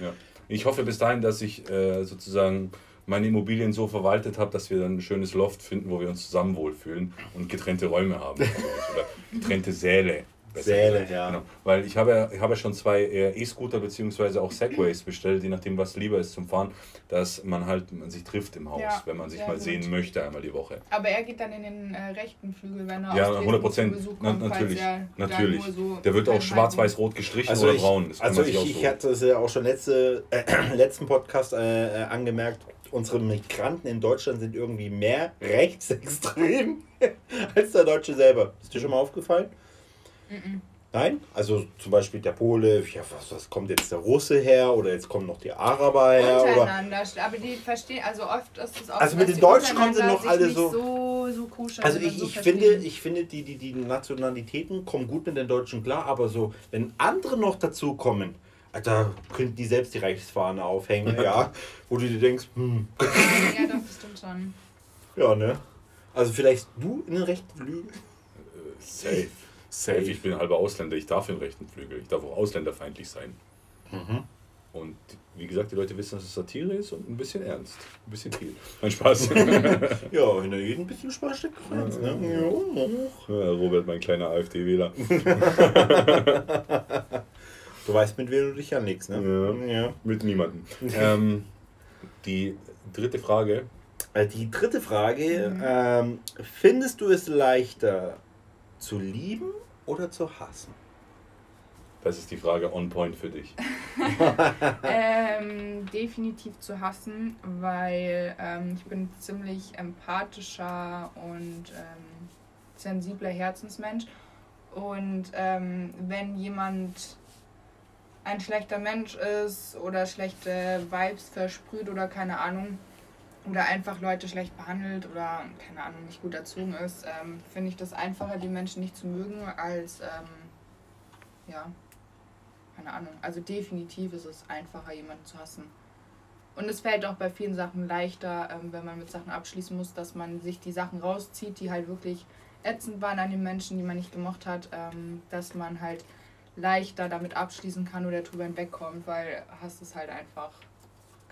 ja. ich hoffe bis dahin, dass ich äh, sozusagen meine Immobilien so verwaltet habe, dass wir dann ein schönes Loft finden, wo wir uns zusammen wohlfühlen und getrennte Räume haben. (laughs) Oder getrennte Säle. Besser Säle, gesagt. ja. Genau. Weil ich habe, ja- ich habe ja schon zwei äh, E-Scooter bzw. auch Segways bestellt, je nachdem, was lieber ist zum Fahren, dass man halt man sich trifft im Haus, Ja, wenn man sich mal gut. sehen möchte, einmal die Woche. Aber er geht dann in den äh, rechten Flügel, wenn er Ja, aus Dresden 100 Prozent. Na, natürlich. er natürlich. nur so Der wird auch schwarz-weiß-rot gestrichen Also oder ich, braun. Also ich, ich hatte es ja auch schon letzte, äh, (clears throat) letzten Podcast äh, äh, angemerkt, unsere Migranten in Deutschland sind irgendwie mehr (laughs) rechtsextrem (laughs) als der Deutsche selber. Ist dir schon mal aufgefallen? Mhm. Nein? Also zum Beispiel der Pole, ja, was, was kommt jetzt der Russe her oder jetzt kommen noch die Araber her? Oder, Untereinander, aber die verstehen, also oft ist es auch Also so, mit den Deutschen kommen sie noch alle so- so, so kuscheln also ich, so ich finde, ich finde die, die, die Nationalitäten kommen gut mit den Deutschen klar, aber so, wenn andere noch dazukommen, da könnten die selbst die Reichsfahne aufhängen, (laughs) ja, wo du dir denkst, hm, Ja, doch, bestimmt schon. ja, ne? Also vielleicht du in den rechten Flügel? Äh, Safe. Safe. Ich bin halber Ausländer, ich darf den rechten Flügel. Ich darf auch ausländerfeindlich sein. Mhm. Und wie gesagt, die Leute wissen, dass es Satire ist und ein bisschen ernst. Ein bisschen viel. (laughs) Mein Spaß. (laughs) Ja, hinter jedem bisschen Spaß steckt ne? Ja. Ja, Robert, mein kleiner AfD-Wähler. (laughs) Du weißt, mit wem du dich anlegst, ne? Ja. Mit niemandem. ähm, die dritte Frage. Äh, Die dritte Frage, ähm, findest du es leichter zu lieben oder zu hassen? Das ist die Frage on point für dich. (laughs) ähm, definitiv zu hassen, weil ähm, ich bin ein ziemlich empathischer und ähm, sensibler Herzensmensch. Und ähm, wenn jemand ein schlechter Mensch ist oder schlechte Vibes versprüht oder keine Ahnung, oder einfach Leute schlecht behandelt oder keine Ahnung, nicht gut erzogen ist, ähm, finde ich das einfacher, die Menschen nicht zu mögen, als ähm, ja, keine Ahnung. Also definitiv ist es einfacher, jemanden zu hassen. Und es fällt auch bei vielen Sachen leichter, ähm, wenn man mit Sachen abschließen muss, dass man sich die Sachen rauszieht, die halt wirklich ätzend waren an den Menschen, die man nicht gemocht hat, ähm, dass man halt leichter damit abschließen kann oder drüber hinwegkommt, weil Hass ist halt einfach,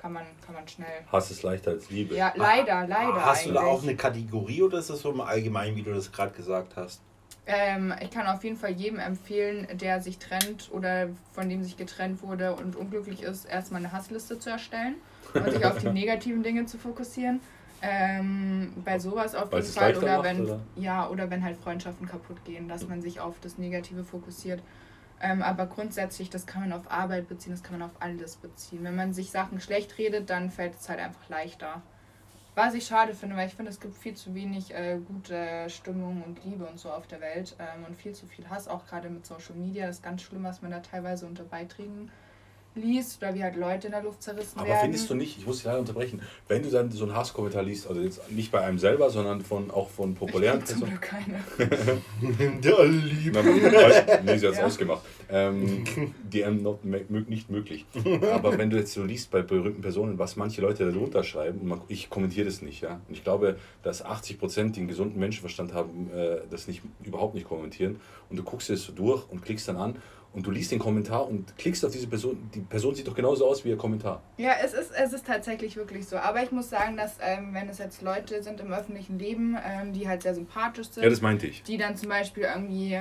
kann man, kann man schnell. Hass ist leichter als Liebe. Ja, leider, leider. Hast du da eigentlich. auch eine Kategorie oder ist das so im Allgemeinen, wie du das gerade gesagt hast? Ähm, ich kann auf jeden Fall jedem empfehlen, der sich trennt oder von dem sich getrennt wurde und unglücklich ist, erstmal eine Hassliste zu erstellen und sich auf die (laughs) negativen Dinge zu fokussieren. Ähm, bei sowas auf jeden Fall oder macht, wenn oder? ja oder wenn halt Freundschaften kaputt gehen, dass man sich auf das Negative fokussiert. Ähm, aber grundsätzlich, das kann man auf Arbeit beziehen, das kann man auf alles beziehen. Wenn man sich Sachen schlecht redet, dann fällt es halt einfach leichter. Was ich schade finde, weil ich finde, es gibt viel zu wenig äh, gute Stimmung und Liebe und so auf der Welt ähm, und viel zu viel Hass, auch gerade mit Social Media. Das ist ganz schlimm, was man da teilweise unter Beiträgen liest oder wie halt Leute in der Luft zerrissen Aber werden. findest du nicht, ich muss dich leider unterbrechen, wenn du dann so einen Hasskommentar liest, also jetzt nicht bei einem selber, sondern von, auch von populären Ich zum Personen. Glück keine. (laughs) Der Liebe. Nee, sie hat es Ja. ausgemacht. Ähm, DM not, nicht möglich. Aber wenn du jetzt so liest bei berühmten Personen, was manche Leute darunter schreiben, und man, ich kommentiere das nicht, ja. Und ich glaube, dass 80 Prozent, die einen gesunden Menschenverstand haben, äh, das nicht, überhaupt nicht kommentieren. Und du guckst es so durch und klickst dann an und du liest den Kommentar und klickst auf diese Person. Die Person sieht doch genauso aus wie ihr Kommentar. Ja, es ist, es ist tatsächlich wirklich so. Aber ich muss sagen, dass ähm, wenn es jetzt Leute sind im öffentlichen Leben, ähm, die halt sehr sympathisch sind, Ja, das meinte ich. die dann zum Beispiel irgendwie,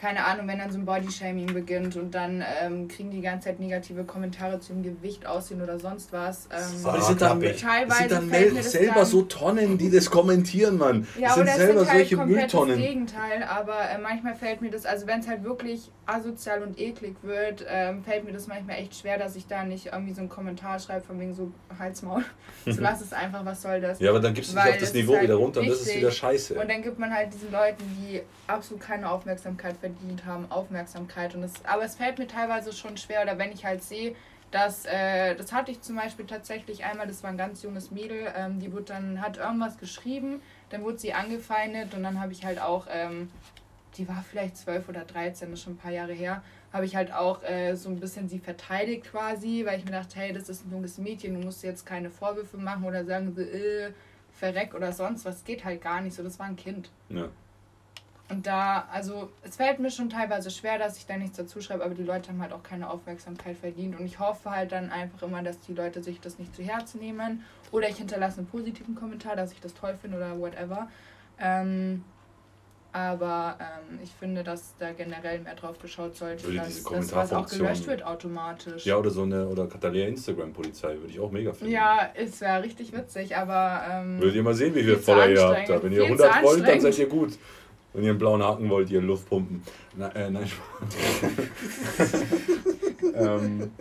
keine Ahnung, wenn dann so ein Bodyshaming beginnt und dann ähm, kriegen die die ganze Zeit negative Kommentare zu dem Gewicht aussehen oder sonst was. Ähm, Aber das sind dann, das sind dann selber dann, so Tonnen, die das kommentieren, Mann. Ja, das sind oder selber sind halt solche komplett Mülltonnen. das Gegenteil, aber äh, manchmal fällt mir das, also wenn es halt wirklich asozial und eklig wird, ähm, fällt mir das manchmal echt schwer, dass ich da nicht irgendwie so einen Kommentar schreibe von wegen so Halsmaul. (laughs) so lass es einfach, was soll das? Ja, aber dann gibst du dich auf das Niveau halt wieder runter und das ist wieder scheiße. Und dann gibt man halt diesen Leuten, die absolut keine Aufmerksamkeit verdient haben, Aufmerksamkeit. Und das, aber es fällt mir teilweise schon schwer, oder wenn ich halt sehe, dass, äh, das hatte ich zum Beispiel tatsächlich einmal, das war ein ganz junges Mädel, ähm, die wurde dann, hat irgendwas geschrieben, dann wurde sie angefeindet und dann habe ich halt auch, ähm, die war vielleicht 12 oder 13, das ist schon ein paar Jahre her, habe ich halt auch äh, so ein bisschen sie verteidigt quasi, weil ich mir dachte, hey, das ist ein junges Mädchen, du musst jetzt keine Vorwürfe machen oder sagen äh, verreck oder sonst was, geht halt gar nicht so, das war ein Kind. ja. Und da, also es fällt mir schon teilweise schwer, dass ich da nichts dazu schreibe, aber die Leute haben halt auch keine Aufmerksamkeit verdient. Und ich hoffe halt dann einfach immer, dass die Leute sich das nicht zu Herzen nehmen. Oder ich hinterlasse einen positiven Kommentar, dass ich das toll finde oder whatever. Ähm, aber ähm, ich finde, dass da generell mehr drauf geschaut sollte, Würde dass das was auch gelöscht wird automatisch. ja, oder so eine, oder Katalea Instagram-Polizei würde ich auch mega finden. Ja, es wäre richtig witzig, aber. Ähm, Würdet ihr mal sehen, wie viel Follower ihr habt. Da. Wenn ihr Viel zu 100 wollt, dann seid ihr gut. Wenn ihr einen blauen Haken wollt, ihr Luft pumpen. Na, äh, nein, Spaß. (laughs) ähm,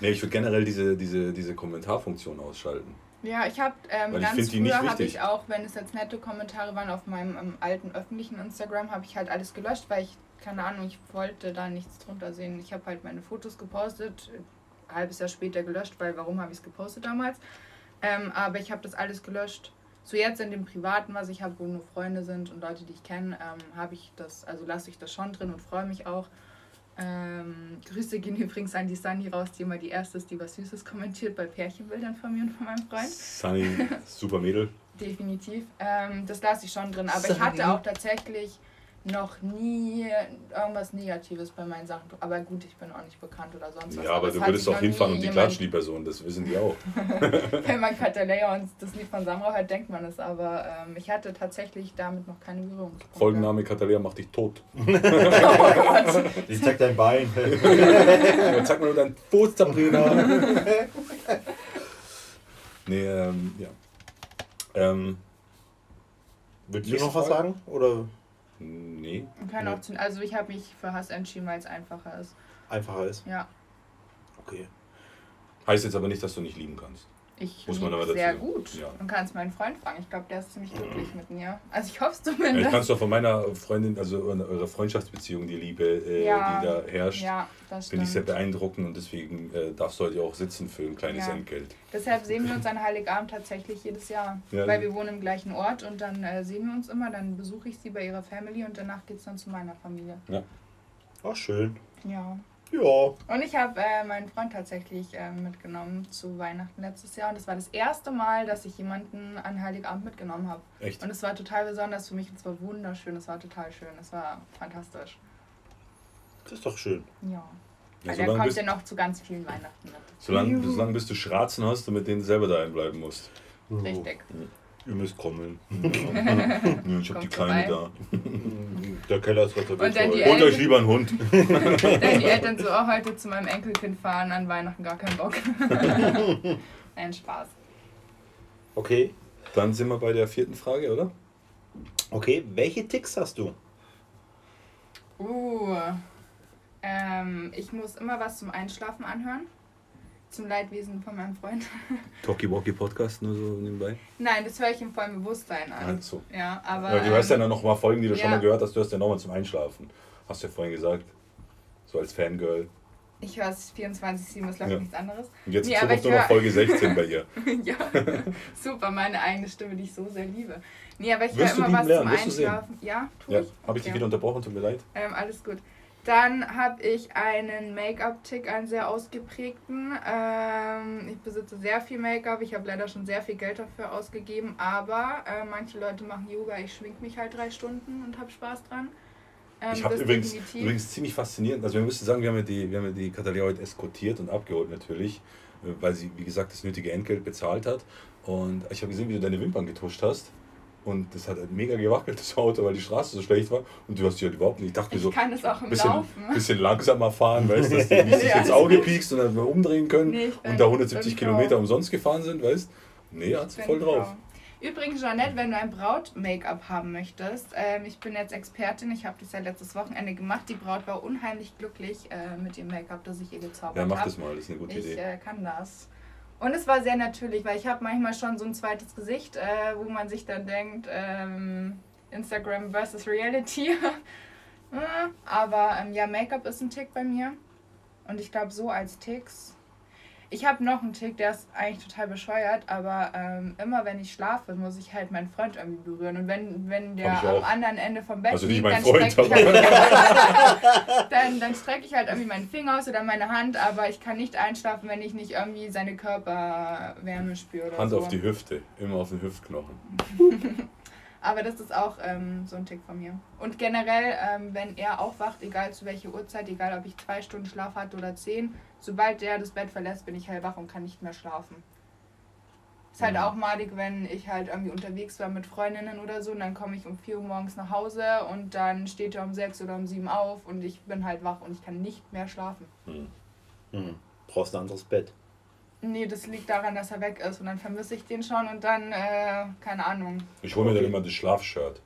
nee, ich würde generell diese, diese, diese Kommentarfunktion ausschalten. Ja, ich habe ähm, Weil ich ganz nicht früher habe ich auch, wenn es jetzt nette Kommentare waren auf meinem ähm, alten öffentlichen Instagram, habe ich halt alles gelöscht, weil ich keine Ahnung, ich wollte da nichts drunter sehen. Ich habe halt meine Fotos gepostet, ein halbes Jahr später gelöscht, weil warum habe ich es gepostet damals? Ähm, aber ich habe das alles gelöscht. So jetzt in dem privaten, was ich habe, wo nur Freunde sind und Leute, die ich kenne, ähm, habe ich das, also lasse ich das schon drin und freue mich auch. Ähm, Grüße gehen (laughs) übrigens an die Sunny raus, die immer die erste ist, die was Süßes kommentiert bei Pärchenbildern von mir und von meinem Freund. Sunny, super Mädel. (laughs) Definitiv. Ähm, das lasse ich schon drin. Aber ich Sunny. hatte auch tatsächlich noch nie irgendwas Negatives bei meinen Sachen. Aber gut, ich bin auch nicht bekannt oder sonst was. Ja, aber es du würdest doch hinfahren und die klatschen die Person, das wissen die auch. (laughs) Wenn man Katalea und das Lied von Samra hört, denkt man es. Aber ähm, ich hatte tatsächlich damit noch keine Berührungspunkte. Folgenname Katalea macht dich tot. (laughs) Oh Gott. Ich zeig dein Bein. (laughs) Ja, zeig mal nur deinen Fuß, Sabrina. nee, ähm, ja. Ähm, Willst du noch was sagen? Oder nee. Kann auch zu, also ich habe mich für Hass entschieden, weil es einfacher ist. einfacher ist? Ja, Okay. Heißt jetzt aber nicht, dass du nicht lieben kannst. Ich Muss man aber sehr dazu- gut. ja. Man kann es meinen Freund fragen. Ich glaube, der ist ziemlich glücklich mit mir. Also ich hoffe es Ja, ich zumindest. kann es doch von meiner Freundin, also eure Freundschaftsbeziehung, die Liebe, äh, Ja. die da herrscht, Ja, finde ich sehr beeindruckend und deswegen äh, darfst du heute auch sitzen für ein kleines Ja. Entgelt. Deshalb sehen wir uns an Heiligabend tatsächlich jedes Jahr. Ja. Weil wir wohnen im gleichen Ort und dann äh, sehen wir uns immer. Dann besuche ich sie bei ihrer Family und danach geht es dann zu meiner Familie. Ach, schön. Ja. Ja. Und ich habe äh, meinen Freund tatsächlich äh, mitgenommen zu Weihnachten letztes Jahr. Und das war das erste Mal, dass ich jemanden an Heiligabend mitgenommen habe. Echt? Und es war total besonders für mich. Es war wunderschön. Es war total schön. Es war fantastisch. Das ist doch schön. Ja. Ja, Weil der kommt ja noch zu ganz vielen Weihnachten mit. solange, solange bis du Schratzen hast und mit denen selber daheim bleiben musst. Richtig. Ihr müsst kommen. (laughs) Ja, ich habe die Kleine vorbei. da. Der Keller ist reserviert. Und dann für die euch. Lieber einen Hund. (laughs) Dann die Eltern so, oh, heute zu meinem Enkelkind fahren, an Weihnachten gar keinen Bock. (laughs) Ein Spaß. Okay. Dann sind wir bei der vierten Frage, oder? Okay, welche Ticks hast du? Uh, ähm, ich muss immer was zum Einschlafen anhören. Zum Leidwesen von meinem Freund. (laughs) Talkie Walkie Podcast nur so nebenbei. Nein, das höre ich im vollen Bewusstsein an. Also. Ja, aber. Ja, du hörst ja ähm, dann noch mal Folgen, die du schon ja. mal gehört hast, du hörst ja nochmal zum Einschlafen. Hast du ja vorhin gesagt. So als Fangirl. Ich höre es 24-7, es läuft Ja. nichts anderes. Und jetzt Nee, in Zukunft nur noch Folge 16 bei ihr. (laughs) ja, super, meine eigene Stimme, die ich so sehr liebe. Nee, aber ich höre immer was lernen, zum wirst du sehen. Einschlafen. Ja, tu Ja, ich. habe ich dich Ja. wieder unterbrochen, tut mir leid. Ähm, alles gut. Dann habe ich einen Make-up-Tick, einen sehr ausgeprägten. Ähm, ich besitze sehr viel Make-up. Ich habe leider schon sehr viel Geld dafür ausgegeben. Aber äh, manche Leute machen Yoga. Ich schwing mich halt drei Stunden und habe Spaß dran. Ähm, Ich habe übrigens, definitiv. übrigens ziemlich faszinierend, also wir müssen sagen, wir haben ja die, wir haben ja die Catalina heute eskortiert und abgeholt natürlich, äh, weil sie, wie gesagt, das nötige Entgelt bezahlt hat. Und ich habe gesehen, wie du deine Wimpern getuscht hast. Und das hat halt mega gewackelt, das Auto, weil die Straße so schlecht war. Und du hast die halt überhaupt nicht. Ich dachte Ich so, kann das auch im bisschen, Laufen. bisschen langsamer fahren, weißt du, dass die (laughs) nicht sich Ja, ins Auge piekst und dann mal umdrehen können Nee, ich und da 170 bin Kilometer umsonst gefahren sind, weißt du? Nee, hat voll drauf. Frau. Übrigens, Jeanette, wenn du ein Braut-Make-up haben möchtest, ähm, ich bin jetzt Expertin, ich habe das ja letztes Wochenende gemacht. Die Braut war unheimlich glücklich äh, mit dem Make-up, das ich ihr gezaubert Ja, habe. mach das mal, das ist eine gute Ich Idee. äh, kann das. Und es war sehr natürlich, weil ich habe manchmal schon so ein zweites Gesicht, äh, wo man sich dann denkt, ähm, Instagram versus Reality. (laughs) Äh, Aber ähm, ja, Make-up ist ein Tick bei mir. Und ich glaube, so als Ticks. Ich habe noch einen Tick, der ist eigentlich total bescheuert, aber ähm, immer wenn ich schlafe, muss ich halt meinen Freund irgendwie berühren. Und wenn, wenn der am anderen Ende vom Bett Also liegt, dann strecke ich, halt, (laughs) dann, dann strecke ich halt irgendwie meinen Finger aus oder meine Hand, aber ich kann nicht einschlafen, wenn ich nicht irgendwie seine Körperwärme spüre oder Hand so. auf die Hüfte, immer auf den Hüftknochen. (laughs) Aber das ist auch ähm, so ein Tick von mir. Und generell, ähm, wenn er aufwacht, egal zu welcher Uhrzeit, egal ob ich zwei Stunden Schlaf hatte oder zehn, sobald er das Bett verlässt, bin ich hellwach und kann nicht mehr schlafen. Ist halt Mhm. auch malig, wenn ich halt irgendwie unterwegs war mit Freundinnen oder so und dann komme ich um 4 Uhr morgens nach Hause und dann steht er um 6 oder um 7 auf und ich bin halt wach und ich kann nicht mehr schlafen. Hm. Hm. Brauchst ein anderes Bett. Nee, das liegt daran, dass er weg ist und dann vermisse ich den schon und dann, äh, keine Ahnung. Ich hole mir dann immer das Schlafshirt.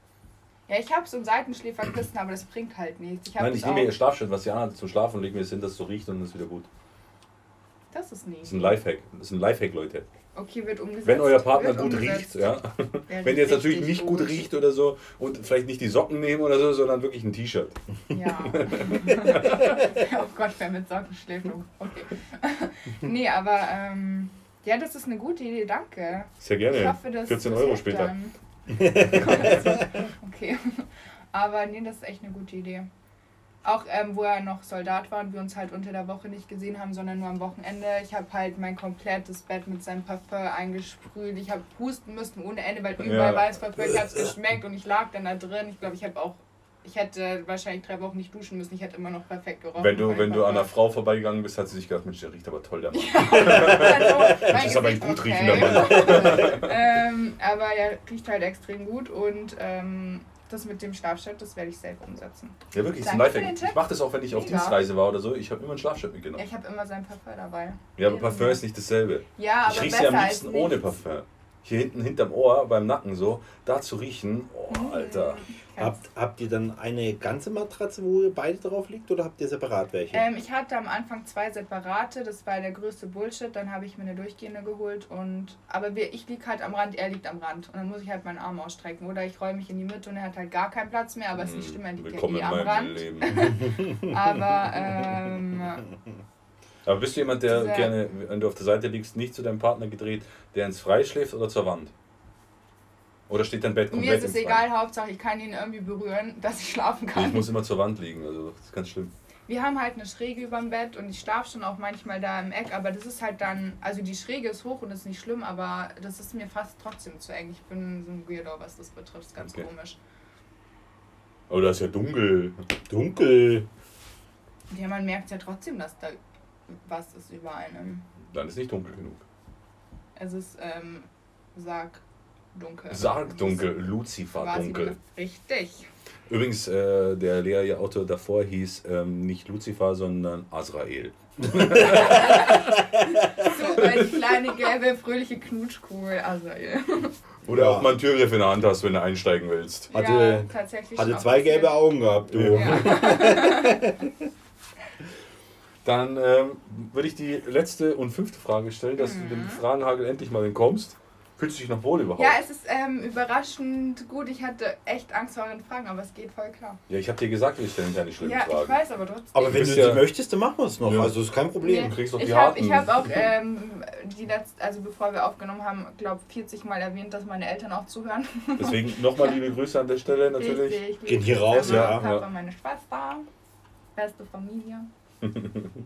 Ja, ich habe so ein Seitenschläferkissen, aber das bringt halt nichts. Ich Nein, das ich nehme mir ihr Schlafshirt, was sie anhat, zum Schlafen und lege mir es hin, dass es so riecht und dann ist wieder gut. Das ist nie. Das ist ein Lifehack. Das ist ein Lifehack, Leute. Okay, wird umgesetzt. Wenn euer Partner Wird gut umgesetzt. (laughs) riecht, ja. Der Wenn ihr jetzt natürlich nicht gut riecht oder so und vielleicht nicht die Socken nehmen oder so, sondern wirklich ein T-Shirt. Ja. (laughs) oh Gott, wer mit Socken schläft. oh, Okay. (laughs) nee, aber ähm, ja, das ist eine gute Idee, danke. Sehr Ich gerne. hoffe, dass 14 das Euro später. okay. Aber nee, das ist echt eine gute Idee. Auch ähm, wo er noch Soldat war und wir uns halt unter der Woche nicht gesehen haben, sondern nur am Wochenende. Ich habe halt mein komplettes Bett mit seinem Parfum eingesprüht. Ich habe pusten müssen ohne Ende, weil überall Ja. war es Parfum. Ich habe es geschmeckt und ich lag dann da drin. Ich glaube, ich habe auch, ich hätte wahrscheinlich drei Wochen nicht duschen müssen. Ich hätte immer noch perfekt gerochen. Wenn du, wenn du an einer. Frau vorbeigegangen bist, hat sie sich gedacht, Mensch, der riecht aber toll, der (laughs) Mann. Mein (laughs) Das ist aber ein gut okay. riechender Mann. (laughs) ähm, aber er riecht halt extrem gut und ähm, das mit dem Schlafshirt, das werde ich safe umsetzen. Ja, wirklich, ist ein Danke Lifehack. Ich mache das auch, wenn ich auf Mega. Dienstreise war oder so. Ich habe immer ein Schlafshirt Ja, mitgenommen. ich habe immer sein Parfum dabei. Ja, aber Parfum ist nicht dasselbe. Ja, aber Ich rieche sie am liebsten ohne Parfum. Hier hinten hinterm Ohr, beim Nacken so, da zu riechen, oh, Alter. Habt, habt ihr dann eine ganze Matratze, wo ihr beide drauf liegt oder habt ihr separat welche? Ähm, ich hatte am Anfang zwei separate, das war der größte Bullshit. Dann habe ich mir eine durchgehende geholt und aber wir, ich liege halt am Rand, er liegt am Rand und dann muss ich halt meinen Arm ausstrecken oder ich roll mich in die Mitte und er hat halt gar keinen Platz mehr. Aber es ist nicht schlimm, er liegt ja Willkommen eh in am Rand. Leben. (laughs) Aber ähm, Aber bist du jemand, der gerne, wenn du auf der Seite liegst, nicht zu deinem Partner gedreht, der ins Freie schläft oder zur Wand? Oder steht dein Bett komplett mir ist es egal, Hauptsache ich kann ihn irgendwie berühren, (laughs) dass ich schlafen Ich kann. muss immer zur Wand liegen, also das ist ganz schlimm. Wir haben halt eine Schräge über dem Bett und ich schlafe schon auch manchmal da im Eck, aber das ist halt dann, also die Schräge ist hoch und ist nicht schlimm, aber das ist mir fast trotzdem zu eng. Ich bin so ein Weirdo, was das betrifft, ist ganz Okay. komisch. Aber da ist ja dunkel. Dunkel. Ja, man merkt ja trotzdem, dass da was ist über einem. Dann ist nicht dunkel genug. Es ist, ähm, sag dunkel. Sargdunkel, Lucifer dunkel. Richtig. Übrigens, äh, der Lehrautor davor hieß ähm, nicht Lucifer, sondern Azrael. (laughs) So eine kleine gelbe, fröhliche Knutschkugel. Ja. (laughs) Oder Ja. auch mal einen Türgriff in der Hand hast, wenn du einsteigen willst. Hatte- ja, tatsächlich Hatte schon zwei gelbe Augen gehabt, du. Ja. (laughs) Dann ähm, würde ich die letzte und fünfte Frage stellen, dass Mhm. du dem Fragenhagel endlich mal entkommst. Fühlst du dich noch wohl überhaupt? Ja, es ist ähm, überraschend gut. Ich hatte echt Angst vor euren Fragen, aber es geht voll klar. Ja, ich habe dir gesagt, wir stellen keine schlimmen Ja, ich Fragen. weiß, aber trotzdem. Aber Du wenn du sie ja- möchtest, dann machen wir es noch. Ja. Also ist kein Problem. Du kriegst doch die ich habe harten. ich hab auch, ähm, die letzte, also bevor wir aufgenommen haben, glaube 40 Mal erwähnt, dass meine Eltern auch zuhören. (laughs) Deswegen nochmal liebe Grüße an der Stelle natürlich. Richtig. Geht hier raus, Grüße ja. Papa, Ja. meine Schwester, beste Familie. (laughs) (laughs)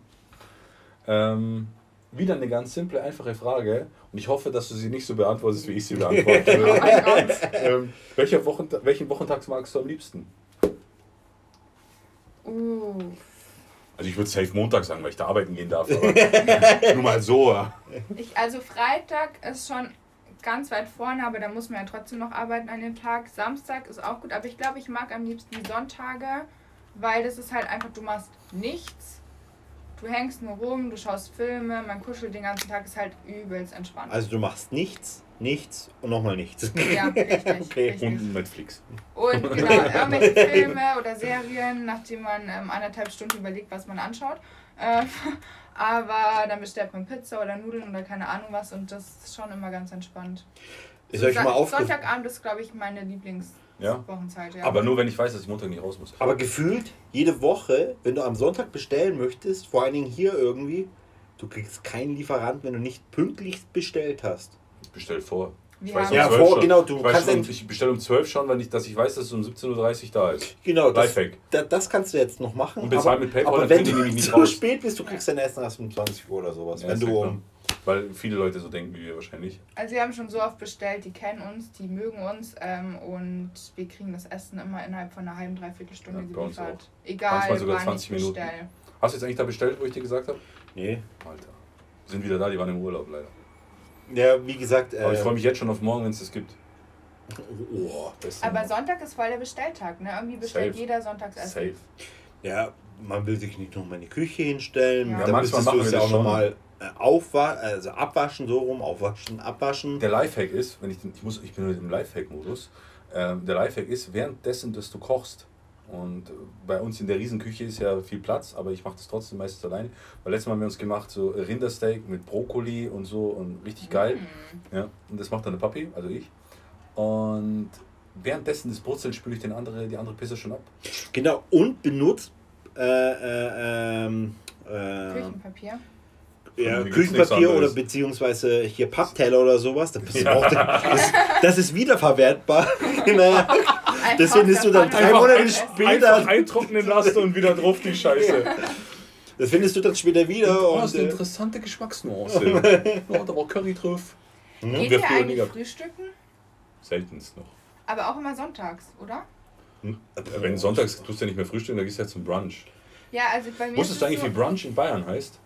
Ähm, wieder eine ganz simple, einfache Frage. Und ich hoffe, dass du sie nicht so beantwortest, wie ich sie (laughs) beantworte. Oh ähm, welcher Wochenta welchen Wochentag magst du am liebsten? Uh. Also ich würde safe Montag sagen, weil ich da arbeiten gehen darf. Aber (laughs) nur mal so. ja. Ich, also Freitag ist schon ganz weit vorne, aber da muss man ja trotzdem noch arbeiten an dem Tag. Samstag ist auch gut, aber ich glaube, ich mag am liebsten die Sonntage, weil das ist halt einfach, du machst nichts. Du hängst nur rum, du schaust Filme, man kuschelt den ganzen Tag, ist halt übelst entspannt. Also du machst nichts, nichts und nochmal nichts. ja, richtig. (laughs) Okay. richtig. Und Netflix. Und genau, irgendwelche Filme oder Serien, nachdem man ähm, anderthalb Stunden überlegt, was man anschaut. Ähm, (laughs) aber dann bestellt man Pizza oder Nudeln oder keine Ahnung was und das ist schon immer ganz entspannt. Ist euch Son- mal aufgefallen? Sonntagabend ist, glaube ich, meine Lieblingswochenzeit. Ja. Ja. Aber nur, wenn ich weiß, dass ich Montag nicht raus muss. Aber gefühlt, jede Woche, wenn du am Sonntag bestellen möchtest, vor allen Dingen hier irgendwie, du kriegst keinen Lieferanten, wenn du nicht pünktlich bestellt hast. Ich bestell vor. Ich weiß um Ja, 12 vor- schon. genau, du ich kannst schon, ich bestelle um 12 schon, weil ich, dass ich weiß, dass es um 17.30 Uhr da ist. Genau, das, da, das kannst du jetzt noch machen. Und bezahl aber, mit PayPal, aber dann wenn du nicht so raus. spät bist, du kriegst dein Essen erst um 20 Uhr oder sowas. Ja, wenn du um, Weil viele Leute so denken wie wir wahrscheinlich. Also wir haben schon so oft bestellt, die kennen uns, die mögen uns ähm, und wir kriegen das Essen immer innerhalb von einer halben, dreiviertel Stunde Ja, geliefert. Egal, Manchmal sogar wann 20 ich Minuten. bestell. Hast du jetzt eigentlich da bestellt, wo ich dir gesagt habe? nee. Alter. Sind wieder da, die waren im Urlaub leider. Ja, wie gesagt, Aber ich äh, freue mich jetzt schon auf morgen, wenn es das gibt. oh, Das Aber Sonntag ist voll der Bestelltag, ne? Irgendwie bestellt Safe. jeder Sonntagsessen. Safe. ja, man will sich nicht nochmal in die Küche hinstellen. Ja. Ja, manchmal machen es wir ja das auch schon. nochmal aufwa also abwaschen, so rum, aufwaschen, abwaschen. Der Lifehack ist, wenn ich, den- ich muss, ich bin heute im Lifehack-Modus. Ähm, der Lifehack ist, währenddessen, dass du kochst. Und äh, bei uns in der Riesenküche ist ja viel Platz, aber ich mache das trotzdem meistens alleine. Weil letztes Mal haben wir uns gemacht so Rindersteak mit Brokkoli und so und richtig geil. Mhm. Ja, und das macht dann der Papi, also ich. Und währenddessen des Brutzels spüle ich den andere, die andere Pisse schon ab. Genau, und benutzt äh, äh, ähm, äh, Küchenpapier. Ja, Küchenpapier oder beziehungsweise hier Pappteller oder sowas. Das, bist du Ja. auch, das, das ist wiederverwertbar. (laughs) (laughs) naja, das findest du dann drei. Monate Essen. später. eintrocknen lassen und wieder drauf die Scheiße. Das findest du dann später wieder. Oh, Und, das ist eine interessante Geschmacksnuance. oh, (laughs) da war Curry drauf. Geht Wir ihr früher eigentlich frühstücken? Seltenst noch. Aber auch immer sonntags, oder? Wenn sonntags tust du ja nicht mehr frühstücken, dann gehst du ja zum Brunch. Ja, also bei mir Wusstest du es eigentlich, so, wie Brunch in Bayern heißt?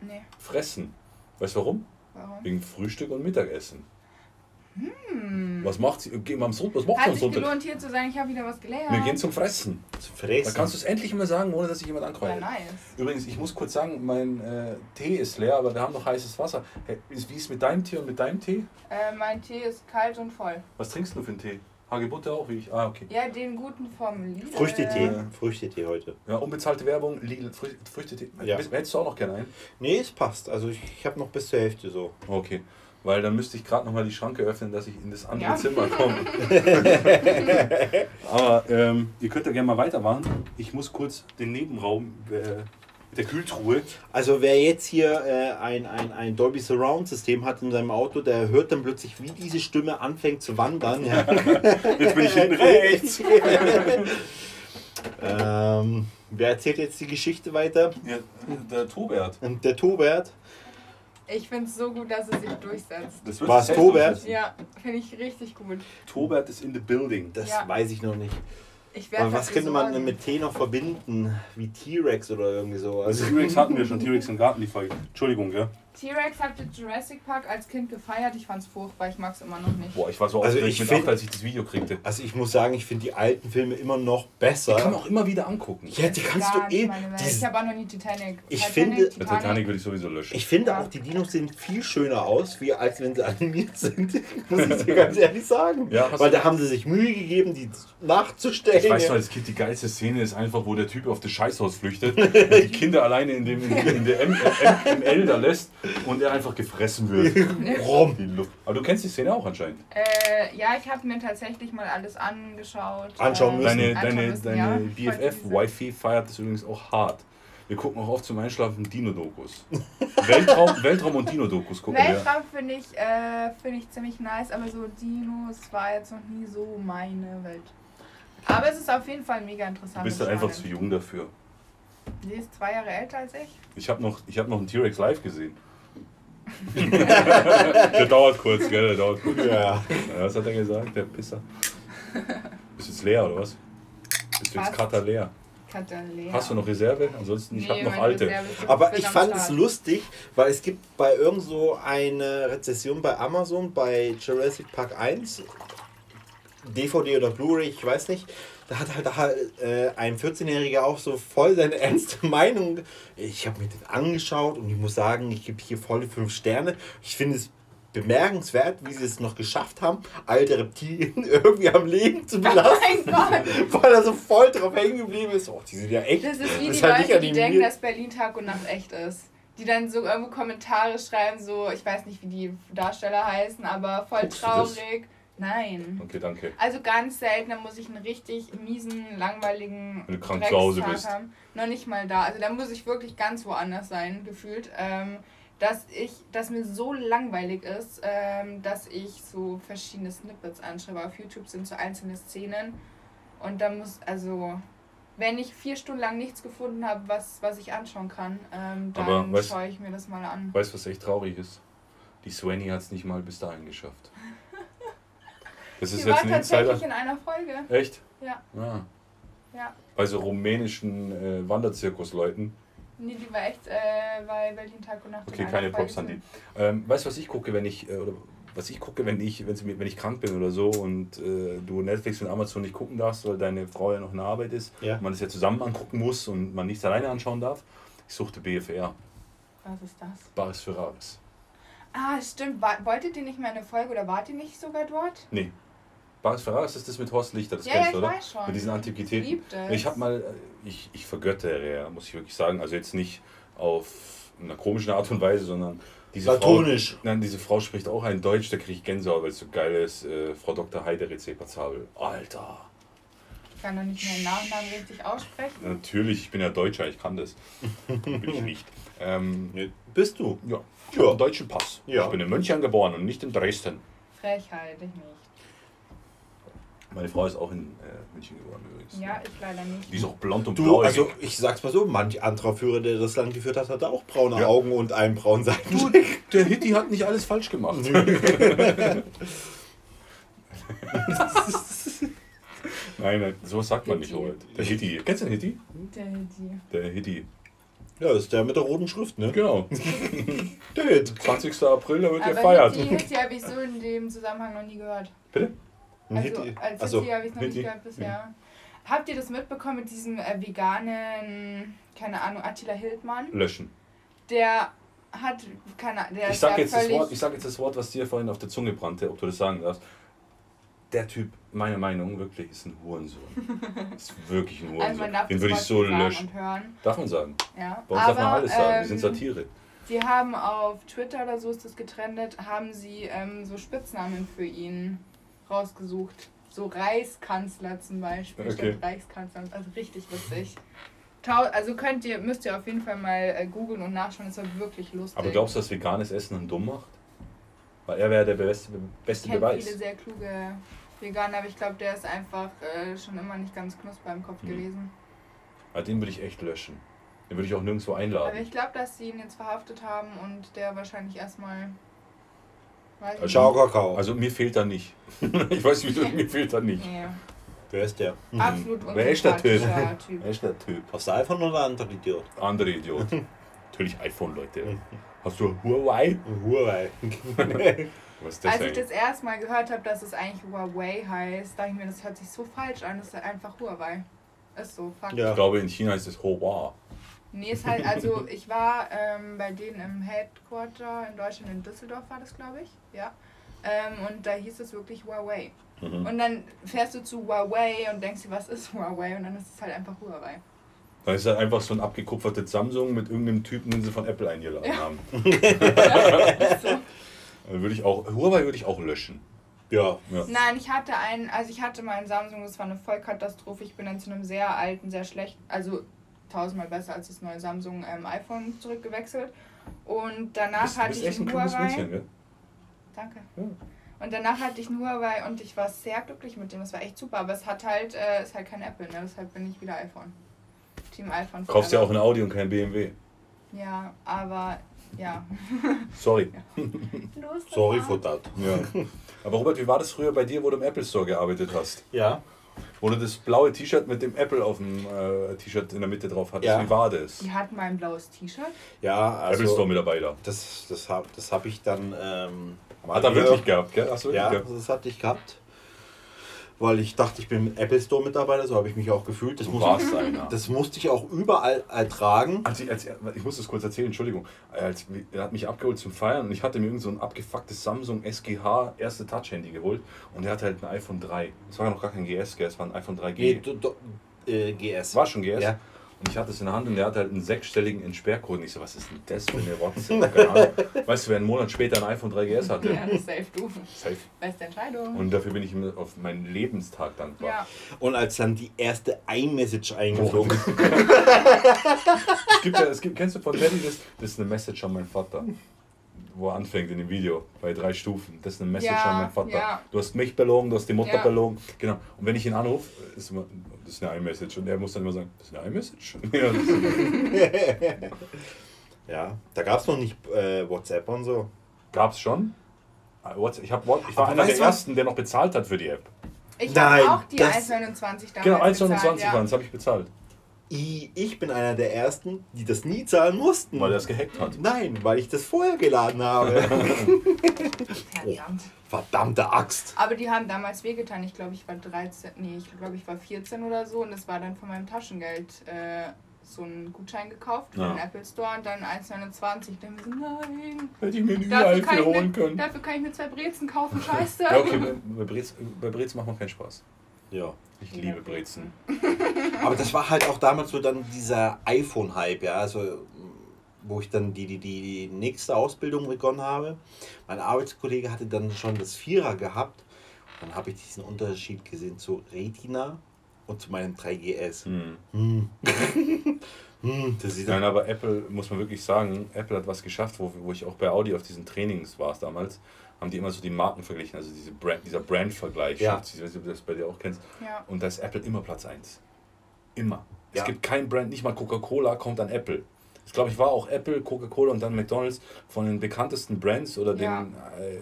Nee, Fressen. Weißt du warum? warum? Wegen Frühstück und Mittagessen. Hm. Was macht sie? Gehen wir am Sonntag? Was macht sie Hat am sich Sonntag? gelohnt, hier zu sein. Ich habe wieder was gelernt. Wir gehen zum Fressen. zu Da fressen. kannst du es endlich mal sagen, ohne dass sich jemand Ja, ankreuzt. nice. Übrigens, ich muss kurz sagen, mein äh, Tee ist leer, aber wir haben noch heißes Wasser. Hey, ist- wie ist mit deinem Tee und mit deinem Tee? Äh, mein Tee ist kalt und voll. Was trinkst du für einen Tee? Hagebutte auch wie ich? Ah, okay. Ja, den guten vom Lidl. Früchtetee. Äh. Früchtetee heute. Ja, unbezahlte Werbung, Lidl, Frü Früchtetee. Ja. Hättest du auch noch gerne einen? Nee, es passt. Also ich, ich habe noch bis zur Hälfte so. Okay. Weil dann müsste ich gerade nochmal die Schranke öffnen, dass ich in das andere Ja. Zimmer (laughs) komme. Aber ähm, ihr könnt ja gerne mal weitermachen. Ich muss kurz den Nebenraum äh, mit der Kühltruhe. Also wer jetzt hier äh, ein, ein, ein Dolby Surround System hat in seinem Auto, der hört dann plötzlich, wie diese Stimme anfängt zu wandern. Ja. (laughs) Jetzt bin ich hinten rechts. (laughs) ähm, wer erzählt jetzt die Geschichte weiter? Ja, der Tobert. Und Der Tobert. Ich finde es so gut, dass es sich durchsetzt. Das War's sich Tobert? Ja, finde ich richtig gut. Tobert ist in the building. Das Ja. weiß ich noch nicht. Aber was könnte man denn mit T noch verbinden? Wie T-Rex oder irgendwie so. Also T-Rex hatten wir schon, T-Rex im Garten, die Folge. Entschuldigung, ja. T-Rex habt ihr Jurassic Park als Kind gefeiert. Ich fand's furchtbar. Ich mag es immer noch nicht. Boah, ich war so Also aufgeregt ich mit find- acht, als ich das Video kriegte. also ich muss sagen, ich finde die alten Filme immer noch Die besser. kann man auch immer wieder angucken. ja, die kannst Gar du eh. die- Ich habe auch noch nie Titanic. Ich Titanic, finde- Bei Titanic würde ich sowieso löschen. Ich finde Ja. auch, die Dinos sehen viel schöner aus, wie als wenn sie animiert sind. (laughs) Muss ich dir ganz ehrlich sagen. Ja, Weil da haben sie sich Mühe gegeben, die nachzustellen. Ich weiß noch als Kind, die geilste Szene ist einfach, wo der Typ auf das Scheißhaus flüchtet (laughs) und die Kinder alleine in, dem, in, in der M, M, ML da lässt und er einfach gefressen wird. (laughs) Rum. Die Luft. Aber du kennst die Szene auch anscheinend. Äh, ja, ich habe mir tatsächlich mal alles angeschaut. Anschauen äh, müssen. Deine, anschauen deine, müssen, deine ja. BFF-Wifi feiert das übrigens auch hart. Wir gucken auch oft zum Einschlafen Dino-Dokus. Weltraum, (laughs) Weltraum und Dino-Dokus gucken wir. Weltraum finde ich, äh, find ich ziemlich nice, aber so Dinos war jetzt noch nie so meine Welt. Aber es ist auf jeden Fall mega Du interessant. bist und dann einfach zu jung dafür. Die ist zwei Jahre älter als ich. Ich habe noch, ich hab noch einen T-Rex live gesehen. Der dauert kurz, gell? Der dauert kurz. Ja. Ja, was hat er gesagt, der Pisser? Bist du jetzt leer oder was? Bist du jetzt. Kater leer? Catalina. Hast du noch Reserve? Ansonsten, ich Nee, habe noch alte. Ist- Aber ich fand es lustig, weil es gibt bei irgend so eine Rezession bei Amazon bei Jurassic Park 1, DVD oder Blu-ray, ich weiß nicht. Da hat halt, äh, ein 14-Jähriger auch so voll seine (laughs) ernste Meinung. Ich habe mir den angeschaut und ich muss sagen, ich gebe hier volle 5 Sterne. Ich finde es bemerkenswert, wie sie es noch geschafft haben, alte Reptilien (laughs) irgendwie am Leben zu Oh belassen. mein Gott! (laughs) weil er so voll drauf hängen geblieben ist. Oh, die sind ja echt. Das ist wie Das die halt Leute, die denken, dass Berlin Tag und Nacht echt ist. Die dann so irgendwo Kommentare schreiben, so, ich weiß nicht, wie die Darsteller heißen, aber voll Guckst traurig. Nein. Okay, danke. Also ganz selten, da muss ich einen richtig miesen, langweiligen Wenn du krank zu Hause bist. haben. Noch nicht mal da. Also da muss ich wirklich ganz woanders sein, gefühlt. Ähm, dass ich, dass mir so langweilig ist, ähm, dass ich so verschiedene Snippets anschaue. Auf YouTube sind so einzelne Szenen. Und da muss, also, wenn ich vier Stunden lang nichts gefunden habe, was, was ich anschauen kann, ähm, dann schaue ich mir das mal an. Weißt du, was echt traurig ist? Die Swanny hat es nicht mal bis dahin geschafft. Das ist Die war jetzt ein tatsächlich Insider. in einer Folge. Echt? Ja. Ah. Ja. Bei so rumänischen äh, Wanderzirkusleuten. Nee, die war echt äh, bei Berlin Tag und Nacht. Okay, keine Props an die. Ähm, weißt du, was ich gucke, wenn ich, äh, oder was ich gucke, wenn ich, wenn, sie, ich krank bin oder so und äh, du Netflix und Amazon nicht gucken darfst, weil deine Frau ja noch in der Arbeit ist, Ja. und man das ja zusammen angucken muss und man nichts alleine anschauen darf. Ich suchte BFR, Was ist das? Baris Ferraris. Ah, stimmt. War, wolltet ihr nicht mehr eine Folge oder wart ihr nicht sogar dort? Nee. Baris Ferraris ist das mit Horst Lichter, das ja, kennst ja, du, ich oder? weiß schon. Mit diesen Ich Antiquitäten. das. Ich habe mal, äh, ich, ich vergöttere, ja, muss ich wirklich sagen. Also jetzt nicht auf einer komischen Art und Weise, sondern diese Platonisch. Frau, nein, diese Frau spricht auch ein Deutsch, da kriege ich Gänsehaut, weil es so geil ist. Äh, Frau Dr. Heide Rezepazabel. Alter. Ich kann doch nicht mehr den Nachnamen richtig aussprechen. Natürlich, ich bin ja Deutscher, ich kann das. bin ich nicht. (laughs) Ähm, Nee, Bist du? ja, ich Ja. habe einen deutschen Pass. Ja. Ich bin in München geboren und nicht in Dresden. Frechheit, ich nicht. Meine Frau ist auch in äh, München geboren übrigens. Ja, ich leider nicht. Die ist auch blond und Du, blau. also ich sag's mal so, manch anderer Führer, der das Land geführt hat, hatte auch braune Ja. Augen und einen braunen Du, Seitenblick. der Hitti hat nicht alles falsch gemacht. (laughs) nein, nein, so sagt man nicht Hitti. heute. Der Hitti. Kennst du den Hitti? Der, die. Der Hitti. Ja, das ist der mit der roten Schrift, ne? Genau. Der Hit. 20. April, da wird Aber gefeiert. Hitti, Hitti habe ich so in dem Zusammenhang noch nie gehört. Bitte? Also als. Hitti habe ich noch nicht gehört bisher. Habt ihr das mitbekommen mit diesem äh, veganen, keine Ahnung, Attila Hildmann? Löschen. Der hat, keine der Ich sag, ja jetzt das Wort, ich sag jetzt das Wort, was dir vorhin auf der Zunge brannte, ob du das sagen darfst. Der Typ, meiner Meinung wirklich, ist ein Hurensohn. (laughs) ist wirklich ein Also man Hurensohn. darf Den würde ich so löschen. Darf man sagen. Ja. Bei uns darf man alles sagen. Wir sind ähm, Satire. Sie haben auf Twitter oder so ist das getrennt, haben sie ähm, so Spitznamen für ihn rausgesucht. So Reichskanzler zum Beispiel. Okay. Statt Reichskanzler. Also richtig. Tau also könnt ihr, müsst ihr auf jeden Fall mal äh, googeln und nachschauen, es war wirklich lustig. Aber glaubst du, dass veganes Essen einen dumm macht? Weil er wäre der beste, ich beste kenne Beweis. viele sehr kluge Veganer, aber ich glaube, der ist einfach äh, schon immer nicht ganz knusper im Kopf Mhm. gewesen. Ah, den würde ich echt löschen. Den würde ich auch nirgendwo Aber einladen. ich glaube, dass sie ihn jetzt verhaftet haben und der wahrscheinlich erstmal. Weiß Ciao, Kakao. Also mir fehlt da nicht. (laughs) ich weiß nicht, wieso, mir fehlt da nicht. Nee. Wer ist der? Absolut Wer ist der Typ? Typ. Wer ist der Typ? Aus der iPhone oder andere Idiot? Andere Idiot. (laughs) Natürlich iPhone, Leute. Hast du Huawei? Huawei. (laughs) Was das Als ich das erste Mal gehört habe, dass es eigentlich Huawei heißt, dachte ich mir, das hört sich so falsch an. Das ist einfach Huawei. Ist so, fuck. Ja. Ich glaube, in China ist es Huawei. Nee, ist halt, also ich war ähm, bei denen im Headquarter in Deutschland, in Düsseldorf war das, glaube ich. Ja. Ähm, und da hieß es wirklich Huawei. Mhm. Und dann fährst du zu Huawei und denkst dir, was ist Huawei? Und dann ist es halt einfach Huawei. Da ist halt einfach so ein abgekupfertes Samsung mit irgendeinem Typen, den sie von Apple eingeladen Ja. haben. (laughs) (laughs) Ist so. Würde ich auch, Huawei würde ich auch löschen. Ja. Ja. Nein, ich hatte einen, also ich hatte mal einen Samsung, das war eine Vollkatastrophe. Ich bin dann zu einem sehr alten, sehr schlechten, also tausendmal besser als das neue Samsung ähm, iPhone zurückgewechselt. Und danach Du bist, du hatte bist ich echt ein Huawei. Mädchen, gell? Danke. Ja. Und danach hatte ich einen Huawei und ich war sehr glücklich mit dem. Das war echt super, aber es hat halt, äh, ist halt kein Apple, ne? Deshalb bin ich wieder iPhone. Team iPhone. Kaufst ja auch ein Audi und kein BMW. Ja, aber ja. (laughs) Sorry. Los, Sorry for that. Ja. Aber Robert, wie war das früher bei dir, wo du im Apple Store gearbeitet hast? Ja. Wo du das blaue T-Shirt mit dem Apple auf dem äh, T-Shirt in der Mitte drauf hattest. Ja. Wie war das? Die hatten mal ein blaues T-Shirt. Ja, also Apple Store Mitarbeiter. das, das habe das hab ich dann ähm, mal Hat er wirklich gehabt, gell? Hast du wirklich Ja, gehabt? das hatte ich gehabt. Weil ich dachte, ich bin Apple Store Mitarbeiter, so habe ich mich auch gefühlt. Das, Du muss, warst einer. das musste ich auch überall ertragen. Als ich, als, ich muss das kurz erzählen, Entschuldigung. Als, er hat mich abgeholt zum Feiern und ich hatte mir irgend so ein abgefucktes Samsung SGH erste Touch-Handy geholt und er hatte halt ein iPhone 3. Es war ja noch gar kein GS, es war ein iPhone 3G. Nee, do, do, äh, GS. War schon GS. Ja. Und ich hatte es in der Hand und der hatte halt einen sechsstelligen Entsperrcode. Und ich so, was ist denn das für eine Rotze? (laughs) Keine Ahnung. Weißt du, wer einen Monat später ein iPhone 3GS hatte? Ja, das safe du. Safe. Beste Entscheidung. Und dafür bin ich ihm auf meinen Lebenstag dankbar. ja. Und als dann die erste iMessage eingeflogen ist. (laughs) Es gibt ja, es gibt, kennst du von Teddy das? Das ist eine Message an meinen Vater. Wo er anfängt in dem Video, bei drei Stufen. Das ist eine Message Ja, an meinen Vater. ja. Du hast mich belogen, du hast die Mutter Ja. belogen. Genau. Und wenn ich ihn anrufe, ist immer, das ist eine iMessage. Und er muss dann immer sagen, das ist eine iMessage? (laughs) Ja, ist, (laughs) Ja, da gab es noch nicht äh, WhatsApp und so. gab's schon. Ah, WhatsApp- Ich, hab, ich war einer der was? ersten, der noch bezahlt hat für die App. Ich habe auch die das- 1,29 damals Genau, 1,29 bezahlt, ja. waren, das habe ich bezahlt. Ich, bin einer der ersten, die das nie zahlen mussten. Weil er es gehackt hat. Nein, weil ich das vorher geladen habe. (laughs) Verdammt. Verdammte Axt. Aber die haben damals wehgetan. Ich glaube, ich war 13, nee, ich glaube, ich war 14 oder so. Und das war dann von meinem Taschengeld äh, so ein Gutschein gekauft für Ja. den Apple Store und dann 1,29. Ich dachte mir so, nein. Hätte ich mir nie Dafür kann, holen mir, können. dafür kann ich mir zwei Brezen kaufen, (laughs) scheiße. Ja, okay, bei, bei, Brez, bei Brez macht man keinen Spaß. Ja. Ich Ja, liebe Brezen. Brezen. (laughs) Aber das war halt auch damals so dann dieser iPhone-Hype, ja. Also, wo ich dann die, die, die nächste Ausbildung begonnen habe. Mein Arbeitskollege hatte dann schon das Vierer gehabt. Dann habe ich diesen Unterschied gesehen zu Retina und zu meinem 3GS. Hm. Hm. (laughs) hm, das sieht Nein, aber Apple, muss man wirklich sagen, Apple hat was geschafft, wo, wo ich auch bei Audi auf diesen Trainings war damals, haben die immer so die Marken verglichen, also diese Brand, dieser Brand-Vergleich. Ja. Ich weiß nicht, ob du das bei dir auch kennst. Ja. Und da ist Apple immer Platz 1. Immer. Es Ja. gibt kein Brand, nicht mal Coca-Cola kommt an Apple. Ich glaube, ich war auch Apple, Coca-Cola und dann McDonalds von den bekanntesten Brands oder Ja. den äh,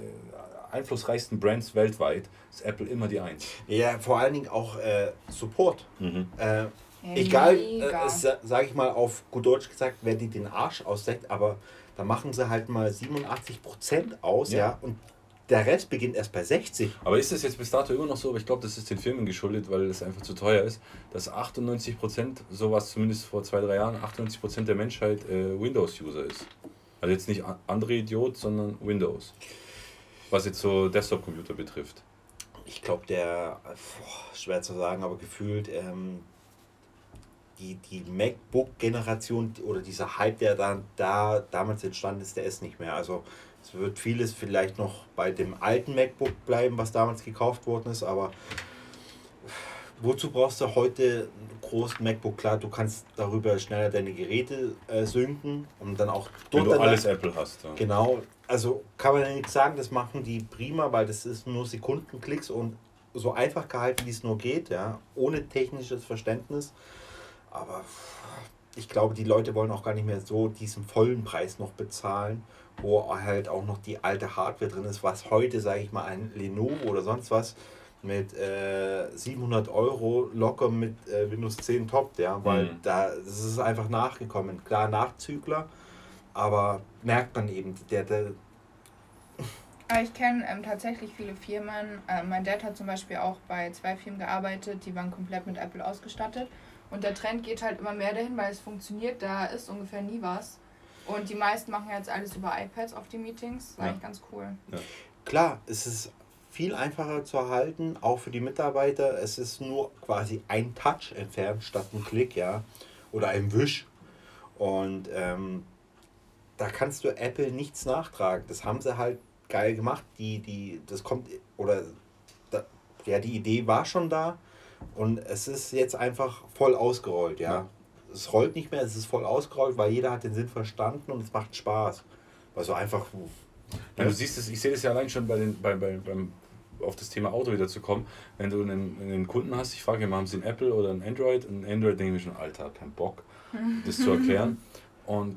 einflussreichsten Brands weltweit, ist Apple immer die Eins. Ja, vor allen Dingen auch äh, Support. Mhm. Äh, egal, mega. äh, sage ich mal auf gut Deutsch gesagt, wer die den Arsch ausdeckt, aber da machen sie halt mal 87% aus, ja. Ja. und der Rest beginnt erst bei 60. Aber ist das jetzt bis dato immer noch so? Aber ich glaube, das ist den Filmen geschuldet, weil es einfach zu teuer ist, dass 98 Prozent, sowas zumindest vor zwei, drei Jahren, 98 Prozent der Menschheit äh, Windows-User ist. Also jetzt nicht a- Android, sondern Windows. Was jetzt so Desktop-Computer betrifft. Ich glaube, der, boah, schwer zu sagen, aber gefühlt, ähm, die, die MacBook-Generation oder dieser Hype, der dann da damals entstanden ist, der ist nicht mehr. Also es wird vieles vielleicht noch bei dem alten MacBook bleiben, was damals gekauft worden ist, aber wozu brauchst du heute einen großen MacBook? Klar, du kannst darüber schneller deine Geräte äh, synken und dann auch Wenn du alles Apple hast. Ja. Genau, also kann man ja nicht sagen, das machen die prima, weil das ist nur Sekundenklicks und so einfach gehalten, wie es nur geht, ja, ohne technisches Verständnis. Aber ich glaube, die Leute wollen auch gar nicht mehr so diesen vollen Preis noch bezahlen, wo halt auch noch die alte Hardware drin ist, was heute, sage ich mal, ein Lenovo oder sonst was mit äh, 700 Euro locker mit äh, Windows 10 toppt, ja, weil Mhm. da das ist einfach nachgekommen. Klar, Nachzügler, aber merkt man eben, der, der ich kenne ähm, tatsächlich viele Firmen. Ähm, mein Dad hat zum Beispiel auch bei zwei Firmen gearbeitet, die waren komplett mit Apple ausgestattet. Und der Trend geht halt immer mehr dahin, weil es funktioniert. Da ist ungefähr nie was. Und die meisten machen jetzt alles über iPads auf die Meetings. Ist Ja. eigentlich ganz cool. Klar, es ist viel einfacher zu erhalten, auch für die Mitarbeiter. Es ist nur quasi ein Touch entfernt statt ein Klick, ja, oder ein Wisch. Und ähm, da kannst du Apple nichts nachtragen. Das haben sie halt geil gemacht. Die, die, das kommt, oder da, ja, die Idee war schon da und es ist jetzt einfach voll ausgerollt, ja. Ja. Es rollt nicht mehr, es ist voll ausgerollt, weil jeder hat den Sinn verstanden und es macht Spaß. Also einfach. Ja, du siehst es, ich sehe das ja allein schon bei den, bei, bei, beim, auf das Thema Auto wieder zu kommen. Wenn du einen, einen Kunden hast, ich frage immer, haben sie ein Apple oder ein Android? Und Android denke ich mir schon, Alter, kein Bock, das zu erklären. (laughs) Und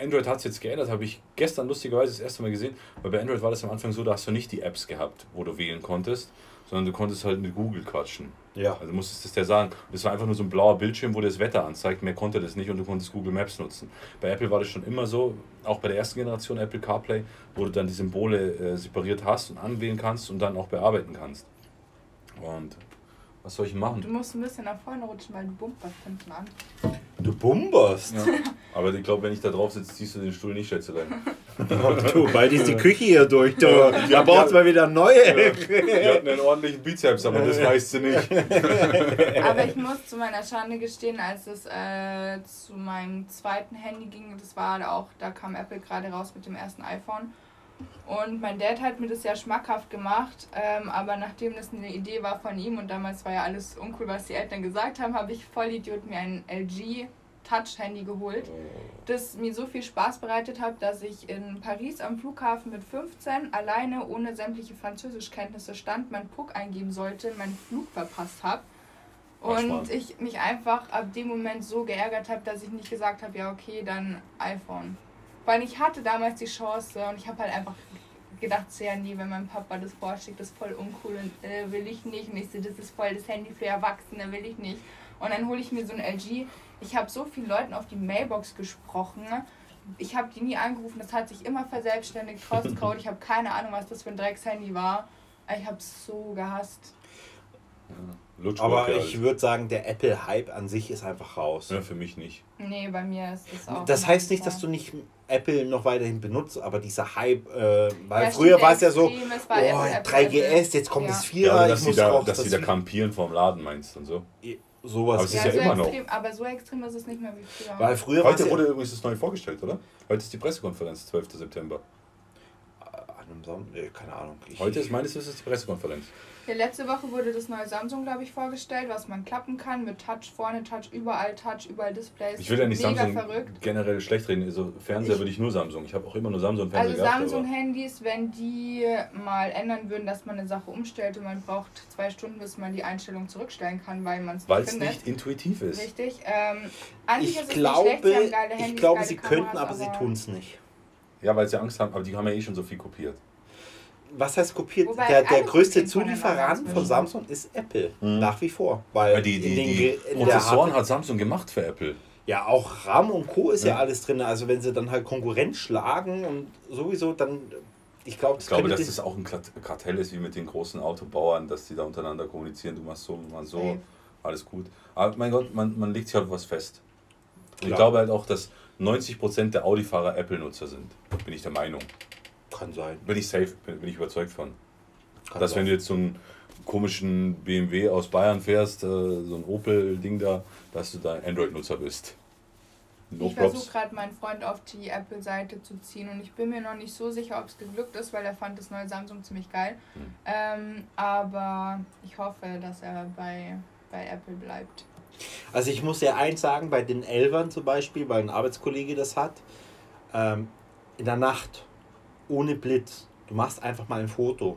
Android hat es jetzt geändert, habe ich gestern lustigerweise das erste Mal gesehen, weil bei Android war das am Anfang so, da hast du nicht die Apps gehabt, wo du wählen konntest, sondern du konntest halt mit Google quatschen. Ja. Also musstest es der sagen. Das war einfach nur so ein blauer Bildschirm, wo das Wetter anzeigt. Mehr konnte das nicht und du konntest Google Maps nutzen. Bei Apple war das schon immer so, auch bei der ersten Generation Apple CarPlay, wo du dann die Symbole äh, separiert hast und anwählen kannst und dann auch bearbeiten kannst. Und was soll ich Du machen? musst ein bisschen nach vorne rutschen, weil du bumperst hinten an. Du bumperst. Ja. Aber ich glaube, wenn ich da drauf sitze, ziehst du den Stuhl nicht, Schätzelein. (laughs) Du, bald ist die Küche hier durch. Du. Da Ja. brauchst du mal wieder neue. Wir hatten einen ordentlichen Bizeps, aber das weißt du nicht. (laughs) Aber ich muss zu meiner Schande gestehen, als es äh, zu meinem zweiten Handy ging, das war auch, da kam Apple gerade raus mit dem ersten iPhone. Und mein Dad hat mir das ja schmackhaft gemacht, ähm, aber nachdem das eine Idee war von ihm und damals war ja alles uncool, was die Eltern gesagt haben, habe ich Vollidiot mir ein LG Touch-Handy geholt, das mir so viel Spaß bereitet hat, dass ich in Paris am Flughafen mit 15 alleine ohne sämtliche Französischkenntnisse stand, mein Puck eingeben sollte, meinen Flug verpasst habe. Und ich mich einfach ab dem Moment so geärgert habe, dass ich nicht gesagt habe, ja okay, dann iPhone. Weil ich hatte damals die Chance und ich habe halt einfach gedacht, so, ja nee, wenn mein Papa das vorschlägt, das ist voll uncool und äh, will ich nicht. Und ich so, das ist voll das Handy für Erwachsene, will ich nicht. Und dann hole ich mir so ein LG. Ich habe so vielen Leuten auf die Mailbox gesprochen. Ich habe die nie angerufen, das hat sich immer verselbstständigt, (laughs) trotz Code. Ich habe keine Ahnung, was das für ein Dreckshandy war. Ich habe es so gehasst. Aber ich würde sagen, der Apple-Hype an sich ist einfach raus. Ja, für mich nicht. Nee, bei mir ist das auch. Das heißt nicht, dass du nicht Apple noch weiterhin benutzt, aber dieser Hype, äh, weil Ja, früher war es ja so, es war oh, Apple, Apple, 3GS, jetzt kommt Ja. das Ja, 4er, aber ich dass muss da, auch dass das die da kampieren vorm Laden meinst und so. sowas. Aber es ist Ja, ja so immer noch. extrem, aber so extrem ist es nicht mehr wie früher. weil früher es Heute ja, wurde übrigens das neu vorgestellt, oder? Heute ist die Pressekonferenz, 12. September. an einem Sonntag, nee, keine Ahnung. Ich, Heute ist meines Wissens die Pressekonferenz. Ja, letzte Woche wurde das neue Samsung, glaube ich, vorgestellt, was man klappen kann mit Touch vorne, Touch überall, Touch überall Displays. Ich will ja nicht Mega Samsung verrückt. generell schlecht reden. Also Fernseher Ich- würde ich nur Samsung. Ich habe auch immer nur Samsung Also aber- Samsung-Handys, wenn die mal ändern würden, dass man eine Sache umstellt und man braucht zwei Stunden, bis man die Einstellung zurückstellen kann, weil man es Weil nicht es findet. nicht intuitiv ist. Richtig. Ähm, ich ist es glaube, nicht schlecht, sie haben geile Handys, ich glaube geile sie Kameras, könnten, aber sie tun es nicht. Ja, weil sie Angst haben, aber die haben ja eh schon so viel kopiert. Was heißt kopiert? Wobei der, der größte Zulieferant von. Samsung ist Apple. Mhm. Nach wie vor. Weil die, die, in den die Prozessoren hat Samsung gemacht für Apple. Ja, auch RAM und Co. ist ja, Ja. alles drin. Also wenn sie dann halt Konkurrenz schlagen und sowieso, dann, ich glaube, Ich glaube, dass das auch ein Kart- Kartell ist wie mit den großen Autobauern, dass die da untereinander kommunizieren. Du machst so, du machst so, Safe. alles gut. Aber mein Gott, man, man legt sich halt was fest. Und ich glaube halt auch, dass 90% der Audi-Fahrer Apple-Nutzer sind. Bin ich der Meinung. Kann sein. Bin ich safe, bin, bin ich überzeugt von. Kann dass sein. wenn du jetzt so einen komischen BMW aus Bayern fährst, äh, so ein Opel-Ding da, dass du da Android-Nutzer bist. No ich versuche gerade meinen Freund auf die Apple-Seite zu ziehen und ich bin mir noch nicht so sicher, ob es geglückt ist, weil er fand das neue Samsung ziemlich geil. Hm. Ähm, aber ich hoffe, dass er bei, bei Apple bleibt. Also ich muss ja eins sagen, bei den Elfern zum Beispiel, weil ein Arbeitskollege das hat, ähm, in der Nacht, ohne Blitz, du machst einfach mal ein Foto.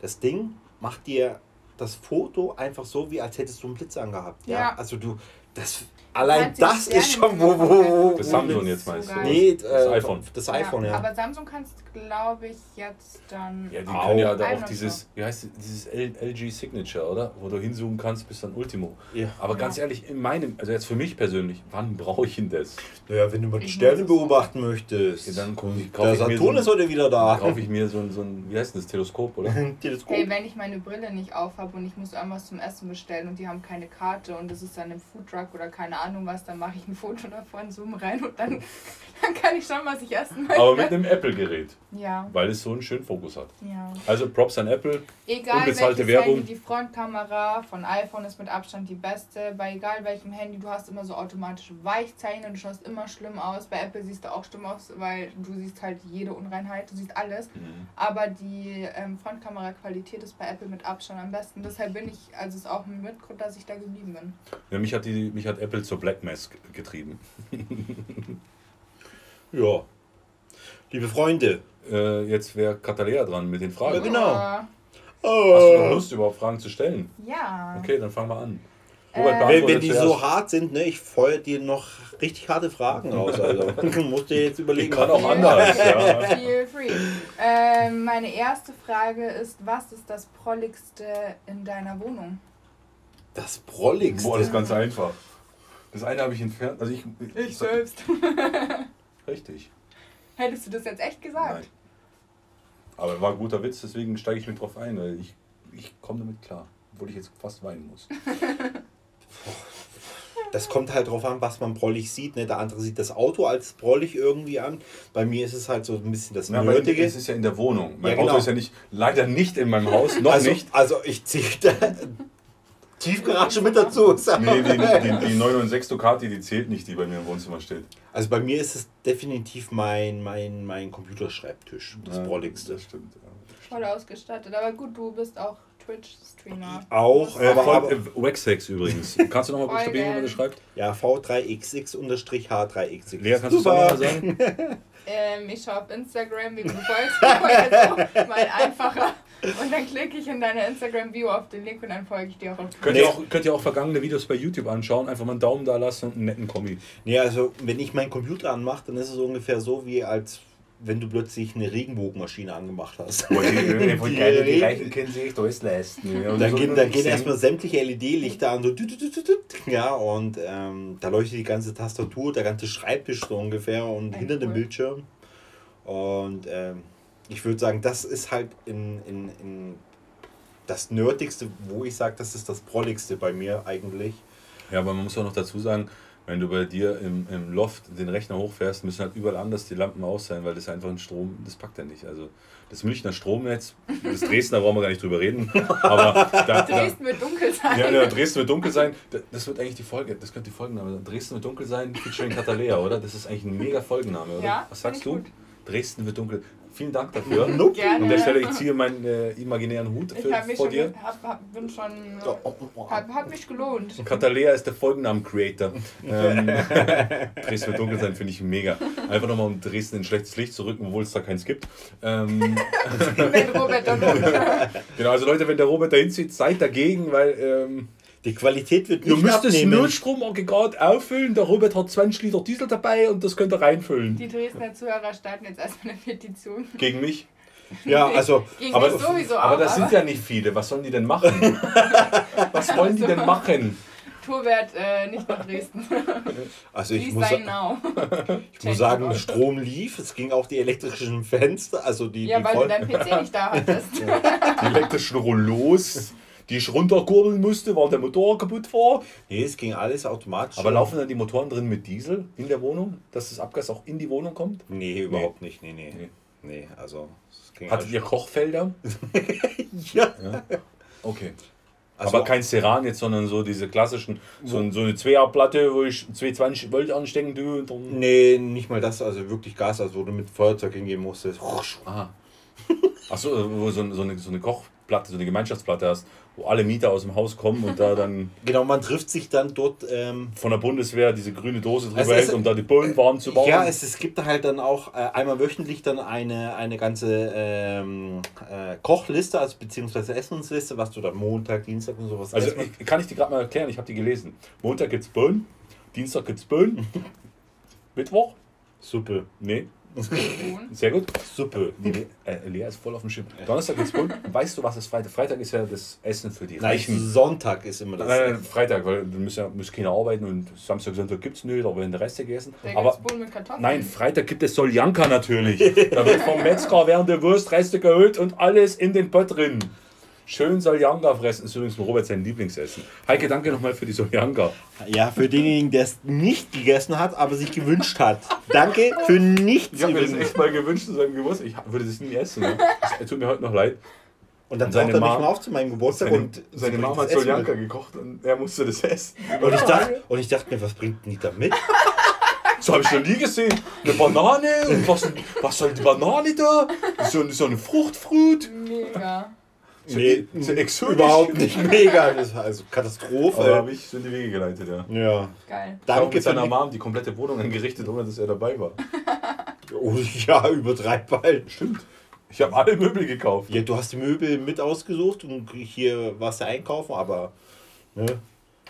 Das Ding macht dir das Foto einfach so, wie als hättest du einen Blitz angehabt. Ja. Ja. Also du, das, allein das ist schon, wo, wo, wo, wo Das Samsung jetzt meinst du? Nee, äh, Das iPhone. Das iPhone, ja. Aber Samsung kannst, glaube ich, jetzt dann. Ja, die können ja da auch not dieses, wie heißt es, dieses LG Signature, oder? Wo du hinzoomen kannst bis dann Ultimo. ja. Aber ganz ehrlich, in meinem, also jetzt für mich persönlich, wann brauche ich denn das? Naja, wenn du mal die Sterne beobachten möchtest. Ja, dann kaufe ich, der kauf ich mir Saturn so ist ein, heute wieder da. kaufe ich mir so ein, so ein, wie heißt denn das, Teleskop, oder? (laughs) Teleskop. Hey, wenn ich meine Brille nicht auf habe und ich muss irgendwas zum Essen bestellen und die haben keine Karte und es ist dann im Foodtruck oder keine Ahnung was, dann mache ich ein Foto davon, zoom rein und dann, (laughs) dann kann ich schon, was ich essen möchte. Aber mit einem Apple-Gerät, ja, weil es so einen schönen Fokus hat. ja. Also Props an Apple. Egal Unbezahlte welches Werbung. Handy, die Frontkamera von iPhone ist mit Abstand die beste. Bei egal welchem Handy, du hast immer so automatische Weichzeichen und du schaust immer schlimm aus. Bei Apple siehst du auch schlimm aus, weil du siehst halt jede Unreinheit, du siehst alles. Aber die ähm, Frontkamera-Qualität ist bei Apple mit Abstand am besten. Deshalb bin ich, also ist auch ein Mitgrund, dass ich da geblieben bin. Ja, mich, hat die, mich hat Apple zur Black Mask getrieben. (laughs) Ja. Liebe Freunde. Äh, jetzt wäre Katalea dran mit den Fragen. Ja, genau. Äh, Hast du noch Lust, überhaupt Fragen zu stellen? ja. Okay, dann fangen wir an. Robert Äh, Wenn, beantwortet wenn die so hart sind, ne, ich feuer dir noch richtig harte Fragen raus. Also (laughs) (laughs) musst dir jetzt überlegen. Ich kann was- auch anders, ja. Feel free. Ähm, meine erste Frage ist, was ist das Prolligste in deiner Wohnung? Das Prolligste. Boah, das ist ganz einfach. Das eine habe ich entfernt. Also ich. selbst. (laughs) Richtig. Hättest du das jetzt echt gesagt? Nein. Aber war ein guter Witz, deswegen steige ich mit drauf ein, weil ich, ich komme damit klar. Obwohl ich jetzt fast weinen muss. (laughs) Das kommt halt drauf an, was man prollig sieht. Ne? Der andere sieht das Auto als prollig irgendwie an. Bei mir ist es halt so ein bisschen das Ja, Nötige. es ist ja in der Wohnung. Mein Ja, genau. Auto ist ja nicht, leider nicht in meinem Haus, noch also, nicht. also ich ziehe da Tiefgarage mit dazu. Nee, die, die, die 996 Ducati, die zählt nicht, die bei mir im Wohnzimmer steht. Also bei mir ist es definitiv mein, mein, mein Computerschreibtisch. Das Ja, Prolligste. Das stimmt. Ja. Voll ausgestattet. Aber gut, du bist auch Twitch-Streamer. Auch, Du musst äh, auch- aber- Waxhex übrigens. Kannst du nochmal buchstabieren, wie man das schreibt? Ja, V3XX-H3XX. Lea, kannst du es auch nochmal sagen? (laughs) (laughs) Ähm, ich schaue auf Instagram, wie du folgst. (laughs) Also, mal einfacher. Und dann klicke ich in deine Instagram-Bio auf den Link und dann folge ich dir auch auf Könnt, ihr auch, könnt ihr auch vergangene Videos bei YouTube anschauen, einfach mal einen Daumen da lassen und einen netten Kommi. Nee, also wenn ich meinen Computer anmache, dann ist es ungefähr so, wie als wenn du plötzlich eine Regenbogenmaschine angemacht hast. Boah, (laughs) die, die, Die- die, die Reichen können sich alles leisten. Ja, und Dann so gehen, dann gehen erstmal sämtliche LED-Lichter an, so tüt, tüt, tüt, ja, und ähm, da leuchtet die ganze Tastatur, der ganze Schreibtisch so ungefähr und Ey, hinter dem cool. Bildschirm. Und ähm, ich würde sagen, das ist halt in, in, in das Nerdigste, wo ich sage, das ist das Prolligste bei mir eigentlich. Ja, aber man muss auch noch dazu sagen, wenn du bei dir im, im Loft den Rechner hochfährst, müssen halt überall anders die Lampen aus sein, weil das einfach ein Strom, das packt er nicht. Also das Münchner Stromnetz, das Dresdner brauchen wir gar nicht drüber reden, (laughs) aber da, da, Dresden wird dunkel sein. ja, ja, Dresden wird dunkel sein, Da- das wird eigentlich die Folge, das könnte die Folgenname sein. Dresden wird dunkel sein, featuring Katalea, oder? Das ist eigentlich ein mega Folgenname, oder? Ja, Was sagst du? gut. Dresden wird dunkel. Vielen Dank dafür. (laughs) Nope. Gerne. An der Stelle, ich ziehe meinen äh, imaginären Hut Ich für, habe mich vor schon, dir. hab, hab, bin schon, hat, hat mich gelohnt. Katalea ist der Folgennamen-Creator. Ähm, (laughs) Dresden wird dunkel sein, finde ich mega. Einfach nochmal um Dresden in schlechtes Licht zu rücken, obwohl es da keins gibt. Ähm, (laughs) Wenn Robert dann genau, also Leute, wenn der Robert da hinzieht, seid dagegen, weil ähm, Die Qualität wird ihr nicht müsst das abnehmen. Notstromaggregat auffüllen. Der Robert hat 20 Liter Diesel dabei und das könnt ihr reinfüllen. Die Dresdner Zuhörer starten jetzt erstmal eine Petition. Gegen mich. Ja, also, Gegen Aber, mich sowieso aber auch. das sind ja nicht viele. Was sollen die denn machen? (laughs) Was wollen die denn machen? Tourwert äh, nicht nach Dresden. (laughs) also ich muss, (laughs) ich muss sagen, Strom lief, es ging auch die elektrischen Fenster, also die, Ja, die weil du voll- deinen PC nicht da hattest. Die elektrischen Rollos, die ich runterkurbeln musste, weil der Motor kaputt war. Nee, es ging alles automatisch. Aber laufen dann die Motoren drin mit Diesel in der Wohnung, dass das Abgas auch in die Wohnung kommt? Nee, überhaupt nicht. Nee, nee. Nee. Nee, also. Hattet ihr Kochfelder? (laughs) Ja. Okay. Also, Aber kein Ceran jetzt, sondern so diese klassischen, so, so eine 2A-Platte, wo ich 220 Volt anstecken tue. Und dann Nee, nicht mal das, also wirklich Gas, also wo du mit Feuerzeug hingehen musstest. Achso, wo so, so, eine, so eine Kochplatte, so eine Gemeinschaftsplatte hast, wo alle Mieter aus dem Haus kommen und da dann (laughs) Genau, man trifft sich dann dort. Ähm, von der Bundeswehr diese grüne Dose drüber Also hält, um da die Bullen warm zu machen. ja, es, es gibt da halt dann auch äh, einmal wöchentlich dann eine, eine ganze ähm, äh, Kochliste, also beziehungsweise Essensliste, was du dann Montag, Dienstag und sowas also ich, kann ich dir gerade mal erklären, ich habe die gelesen. Montag gibt's Bullen, Dienstag gibt's Bullen, (laughs) Mittwoch? Suppe. Nee. Sehr gut. Suppe. Nee, äh, Lea ist voll auf dem Schirm. Donnerstag gibt's Bullen. Weißt du, was ist Freitag? Freitag ist ja das Essen für die Nein, Reichen. Sonntag ist immer das. Nein, nein, Freitag, weil du musst ja muss keiner arbeiten und Samstag, Sonntag gibt es nicht, aber wenn der Rest gegessen. Der Aber gibt's Bohnen mit Kartoffeln. nein, Freitag gibt es Soljanka natürlich. da wird vom Metzger während der Wurstreste geholt und alles in den Pott drin. Schön Soljanka fressen, ist übrigens Robert sein Lieblingsessen. Heike, danke nochmal für die Soljanka. Ja, für denjenigen, der es nicht gegessen hat, aber sich gewünscht hat. Danke für nichts. Ich habe mir das echt mal gewünscht zu seinem Geburtstag. Ich würde das nie essen. Ne? Das tut mir heute noch leid. Und dann Seine taucht er nicht mal auf zu meinem Geburtstag Seine, und seine Mama hat das Soljanka gekocht und er musste das essen. Und ich, dachte, und ich dachte mir, was bringt denn die da mit? So habe ich noch nie gesehen. Eine Banane und was, was soll die Banane da? So, so eine Fruchtfruit. Mega. Nee, überhaupt nicht mega. Das ist also Aber Katastrophe. habe ich so in die Wege geleitet, ja. Ja. Geil. Danke mit seiner Mom die komplette Wohnung eingerichtet, ohne dass er dabei war. (laughs) oh, Ja, übertreib bald. Stimmt. Ich habe alle Möbel gekauft. Ja, du hast die Möbel mit ausgesucht und hier warst du einkaufen, aber. Ne?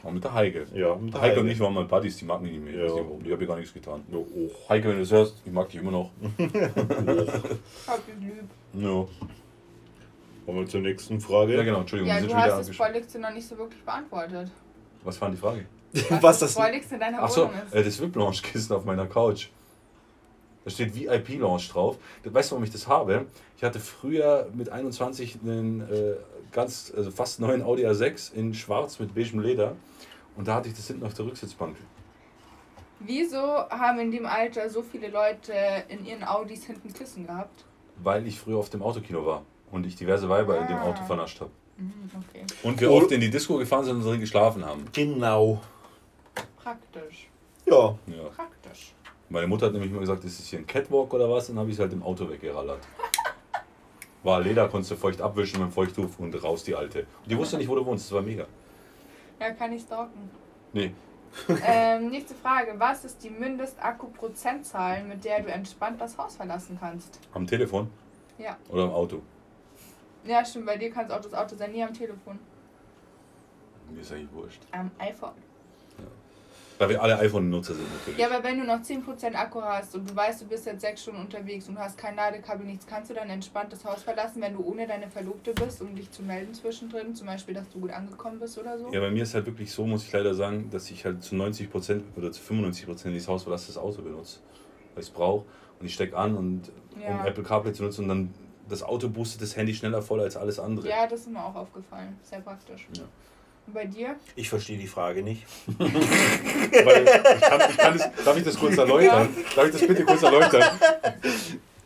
Auch mit der Heike. Ja, mit der Heike, Heike. und ich waren mal Buddies, die mag mich nicht mehr. Ja. Ich Die habe ich gar nichts getan. Ja, auch. Heike, wenn du das hörst, ich mag dich immer noch. (laughs) Hab ich lieb. Ja, Kommen wir zur nächsten Frage. ja genau, Entschuldigung, Ja, wir sind du schon wieder hast das. Vorliegste noch nicht so wirklich beantwortet. Was war denn die Frage? (laughs) Was das? Vorliegste in deiner Ach so, Wohnung ist. äh, das VIP-Lounge-Kissen auf meiner Couch. Da steht VIP-Lounge drauf. Weißt du, warum ich das habe? Ich hatte früher mit 21 einen äh, ganz, also fast neuen Audi A6 in schwarz mit beigem Leder. Und da hatte ich das hinten auf der Rücksitzbank. Wieso haben in dem Alter so viele Leute in ihren Audis hinten Kissen gehabt? Weil ich früher auf dem Autokino war und ich diverse Weiber in dem Ah. Auto vernascht habe. Mhm, okay. Und wir Oh. oft in die Disco gefahren sind und drin geschlafen haben. Genau. Praktisch. Ja. Ja. Praktisch. Meine Mutter hat nämlich immer gesagt, ist das hier ein Catwalk oder was? Dann habe ich es halt im Auto weggerallert. (laughs) War Leder, konntest du feucht abwischen mit dem Feuchttuch und raus die alte. Und die wusste nicht, wo du wohnst, das war mega. Ja, kann ich stalken. Nee, (laughs) ähm, nächste Frage. Was ist die Mindestakku-Prozentzahl, mit der du entspannt das Haus verlassen kannst? am Telefon Ja. oder im Auto. Ja, stimmt. Bei dir kann es auch das Auto sein, nie am Telefon. Mir ist eigentlich wurscht. Am iPhone. Weil wir alle iPhone-Nutzer sind natürlich. Ja, aber wenn du noch 10% Akku hast und du weißt, du bist jetzt sechs Stunden unterwegs und du hast kein Ladekabel, nichts, kannst du dann entspannt das Haus verlassen, wenn du ohne deine Verlobte bist, um dich zu melden zwischendrin? Zum Beispiel, dass du gut angekommen bist oder so? Ja, bei mir ist halt wirklich so, muss ich leider sagen, dass ich halt zu 90% oder zu 95% dieses Haus verlasse, das Auto benutze. Weil ich es brauche und ich stecke an und um Ja. Apple CarPlay zu nutzen und dann das Auto boostet das Handy schneller voll als alles andere. Ja, das ist mir auch aufgefallen. Sehr praktisch. Ja. Und bei dir? Ich verstehe die Frage nicht. (laughs) Weil ich kann, ich kann das, darf ich das kurz erläutern? Darf ich das bitte kurz erläutern? (laughs)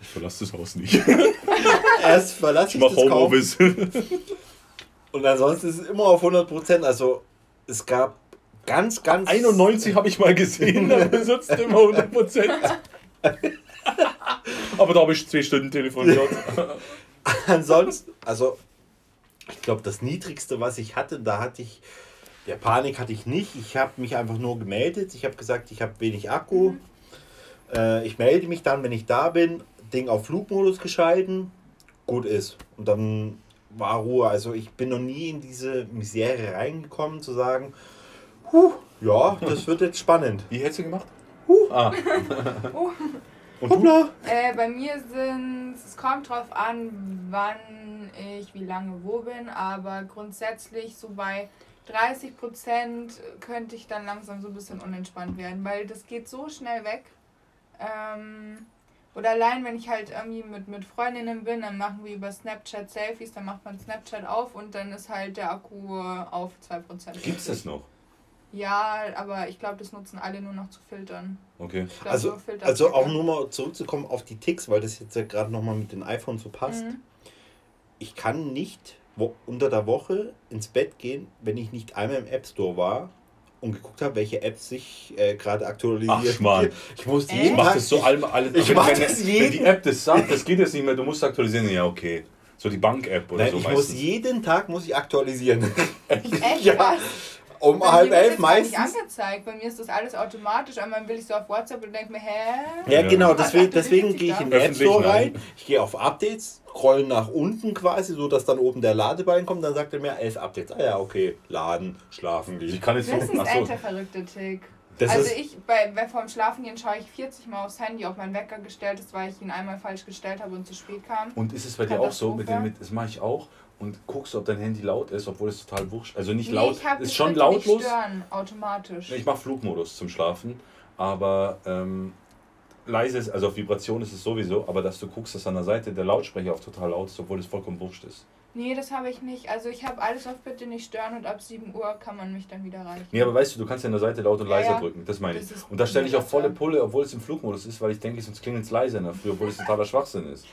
Ich verlasse das Haus nicht. (laughs) Erst verlasse Ich ich mache das Homeoffice. und ansonsten ist es immer auf 100 Prozent. Also es gab ganz, ganz... 91 habe ich mal gesehen, da besitzt immer 100 Prozent. (laughs) Aber da habe ich zwei Stunden telefoniert. (laughs) Ansonsten, also ich glaube, das Niedrigste, was ich hatte, da hatte ich, der Panik hatte ich nicht. Ich habe mich einfach nur gemeldet. Ich habe gesagt, ich habe wenig Akku. Äh, ich melde mich dann, wenn ich da bin. Ding auf Flugmodus geschalten. Gut ist. Und dann war Ruhe. Also ich bin noch nie in diese Misere reingekommen, zu sagen, huh, ja, das wird jetzt spannend. Wie hättest du gemacht? Huh. Ah. Oh. (laughs) Und du? Hoppla. Äh, bei mir sind es kommt drauf an, wann ich wie lange wo bin, aber grundsätzlich so bei 30 Prozent könnte ich dann langsam so ein bisschen unentspannt werden, weil das geht so schnell weg. Ähm, oder allein, wenn ich halt irgendwie mit, mit Freundinnen bin, dann machen wir über Snapchat Selfies, dann macht man Snapchat auf und dann ist halt der Akku auf 2%. Gibt's das noch? Ja, aber ich glaube, das nutzen alle nur noch zu filtern. Okay. Ich glaub, Also, so Filter- also auch nur mal zurückzukommen auf die Ticks, weil das jetzt ja gerade nochmal mit den iPhones so passt. Mhm. ich kann nicht wo, unter der Woche ins Bett gehen, wenn ich nicht einmal im App Store war und geguckt habe, welche Apps sich äh, gerade aktualisieren. Ach, Schmarrn. Ich muss Echt? Ich jeden mach Tag, das so allem alles. ich wenn, mach wenn, das wenn jeden- die App das sagt, das geht jetzt nicht mehr, du musst aktualisieren, ja okay. So die Bank-App oder Nein, so ich muss meistens. jeden Tag muss ich aktualisieren. Echt (laughs) Ja. krass. Um Bei halb elf das gar nicht meistens. angezeigt. Bei mir ist das alles automatisch. Einmal will ich so auf WhatsApp und denke mir, hä? Ja, Ja. genau, deswegen, deswegen gehe ich in den App Store rein, ich gehe auf Updates, scroll nach unten quasi, so dass dann oben der Ladebalken kommt, dann sagt er mir elf Updates. Ah ja, okay, laden, schlafen Ich gehen. kann jetzt so. Das ist Achso. echt der verrückte Tick. Das also ist, ich, bei, bei vorm Schlafengehen schaue ich 40 Mal aufs Handy, ob mein Wecker gestellt ist, weil ich ihn einmal falsch gestellt habe und zu spät kam. Und ist es bei dir auch so, mit dem, mit, das mache ich auch, und guckst, ob dein Handy laut ist, obwohl es total wurscht. Also nicht Nee, laut, ist schon lautlos. Nicht stören, automatisch. Ich mache Flugmodus zum Schlafen, aber ähm, leise ist, also auf Vibration ist es sowieso, aber dass du guckst, dass an der Seite der Lautsprecher auch total laut ist, obwohl es vollkommen wurscht ist. Nee, das habe ich nicht. Also ich habe alles auf Bitte nicht stören und ab 7 Uhr kann man mich dann wieder erreichen. Nee, aber weißt du, du kannst ja an der Seite laut und Ja, leiser ja. drücken, das meine ich. Das Und da stelle ich auf mega volle. Pulle, obwohl es im Flugmodus ist, weil ich denke, sonst klingelt es leiser in der Früh, obwohl es totaler Schwachsinn ist.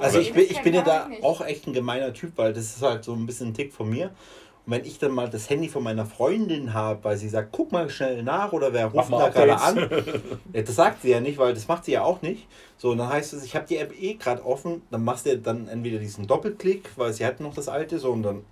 Also nee, ich bin, ich bin ja da auch echt ein gemeiner Typ, weil das ist halt so ein bisschen ein Tick von mir. Und wenn ich dann mal das Handy von meiner Freundin habe, weil sie sagt, guck mal schnell nach oder wer ruft da gerade an. (laughs) Ja, das sagt sie ja nicht, weil das macht sie ja auch nicht. So, und dann heißt es, ich habe die App eh gerade offen, dann machst du dann entweder diesen Doppelklick, weil sie hat noch das alte, so und dann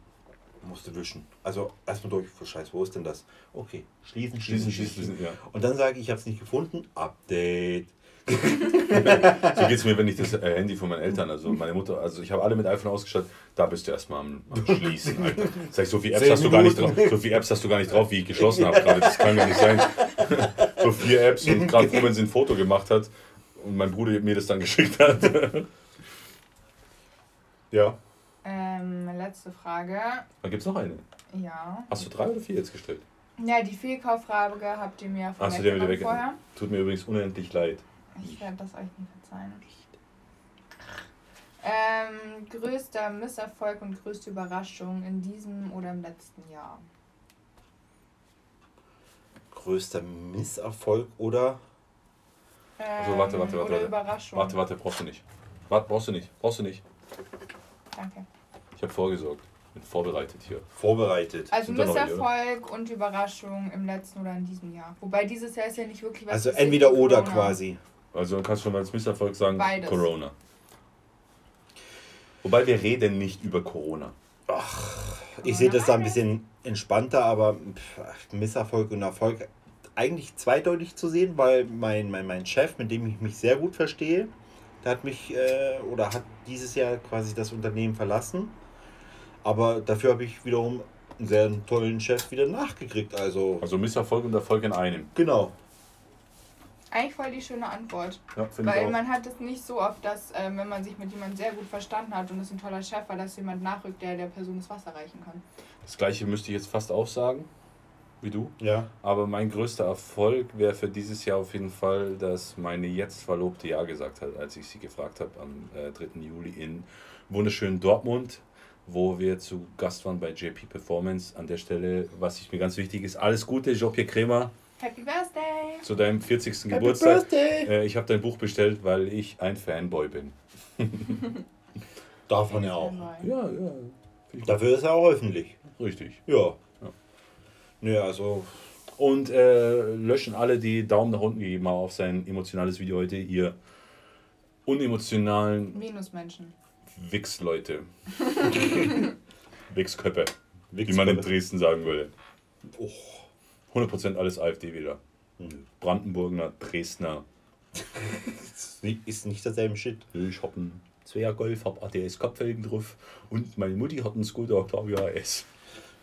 musst du wischen. Also erstmal durch, oh, Scheiß, wo ist denn das? Okay, schließen, schließen, Schließen, schließen. schließen, ja. Und dann sage ich, ich habe es nicht gefunden, Update. (laughs) so geht es mir, wenn ich das äh, Handy von meinen Eltern, also meine Mutter, also ich habe alle mit iPhone ausgestattet, da bist du erstmal am, am Schließen, Alter. (laughs) Sag ich, so viele Apps Zehn hast du gar nicht drauf, so viele Apps hast du gar nicht drauf, wie ich geschlossen habe gerade. Das kann gar nicht sein. (laughs) so vier Apps und gerade Ruben ein Foto gemacht hat und mein Bruder mir das dann geschickt hat. ja. Ähm, letzte Frage. Da gibt es noch eine. Ja. Hast du drei oder vier jetzt gestellt? Ja, die Fehlkauffrage habt ihr mir Hast du dir wieder vorweggenommen weg? vorher. Tut mir übrigens unendlich leid. Ich werde das euch nie verzeihen. Ähm, größter Misserfolg und größte Überraschung in diesem oder im letzten Jahr? Größter Misserfolg oder? Ähm, Also, warte, warte, warte, Oder warte. Überraschung. Warte, warte, brauchst du nicht. Warte, brauchst du nicht. Brauchst du nicht. Danke. Ich habe vorgesorgt. Bin vorbereitet hier. Vorbereitet. Also Misserfolg und Überraschung im letzten oder in diesem Jahr. Wobei dieses Jahr ist ja nicht wirklich was. Also entweder oder Corona. quasi. Also du kannst schon mal als Misserfolg sagen, Beides. Corona. Wobei wir reden nicht über Corona. Ich sehe das da ein bisschen entspannter, aber pff, Misserfolg und Erfolg eigentlich zweideutig zu sehen, weil mein, mein, mein Chef, mit dem ich mich sehr gut verstehe, der hat mich äh, oder hat dieses Jahr quasi das Unternehmen verlassen. Aber dafür habe ich wiederum einen sehr tollen Chef wieder nachgekriegt. Also, Also Misserfolg und Erfolg in einem. genau. Eigentlich voll die schöne Antwort. Ja, finde ich Weil man hat es nicht so oft, dass ähm, wenn man sich mit jemandem sehr gut verstanden hat und es ein toller Chef war, dass jemand nachrückt, der der Person das Wasser reichen kann. Das gleiche müsste ich jetzt fast auch sagen, wie du. Ja. Aber mein größter Erfolg wäre für dieses Jahr auf jeden Fall, dass meine jetzt Verlobte Ja gesagt hat, als ich sie gefragt habe am äh, 3. Juli in wunderschönen Dortmund, wo wir zu Gast waren bei JP Performance. An der Stelle, was ich mir ganz wichtig ist, alles Gute, Jean-Pierre Kremer, Happy Birthday! zu deinem 40. Happy Geburtstag. Birthday! Äh, ich habe dein Buch bestellt, weil ich ein Fanboy bin. (laughs) Darf man ja auch. Ja, ja. Dafür ist er auch öffentlich. Richtig. Ja. Ja. Ja, also Und äh, löschen alle, die Daumen nach unten gegeben haben auf sein emotionales Video heute. Ihr unemotionalen Minusmenschen. Wichs-Leute. (laughs) Wichsköppe, wie man in Dresden sagen würde. Oh. 100% alles AfD wieder. Hm. Brandenburger, Dresdner. (laughs) Ist nicht- derselbe Shit. Ich hab einen Zweier Golf, hab ADS Kopffelgen drauf und meine Mutti hat einen Skoda Octavia S.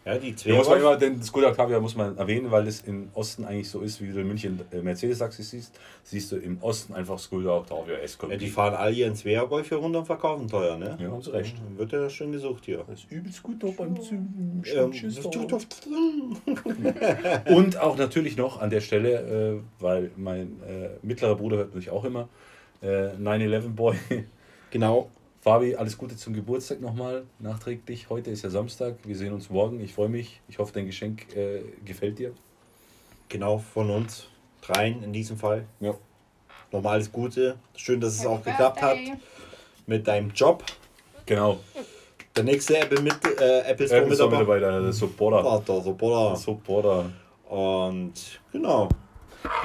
Ja, die Da muss man Zwerge. immer, den Skoda Octavia muss man erwähnen, weil es im Osten eigentlich so ist, wie du in München äh, Mercedes-Taxis siehst, siehst du im Osten einfach Skoda Octavia S. Ja, die fahren alle ihren Zwergolf hier runter und verkaufen teuer, ne? Ja, haben sie recht. Wird ja schön gesucht hier. Das ist übelst gut noch beim Ähm, (laughs) Und auch natürlich noch an der Stelle, äh, weil mein äh, mittlerer Bruder hört mich auch immer, äh, 9-11 Boy. genau. Fabi, alles Gute zum Geburtstag nochmal, nachträglich. Heute ist ja Samstag, wir sehen uns morgen. Ich freue mich. Ich hoffe, dein Geschenk äh, gefällt dir. Genau, von uns. Dreien in diesem Fall. Ja. Nochmal alles Gute. Schön, dass es Happy auch geklappt hat mit deinem Job. Genau. Der nächste Apple, mit, äh, Apple Store du Mitarbeiter. Mitarbeiter, der Supporter. Supporter, Supporter. Supporter. Und genau.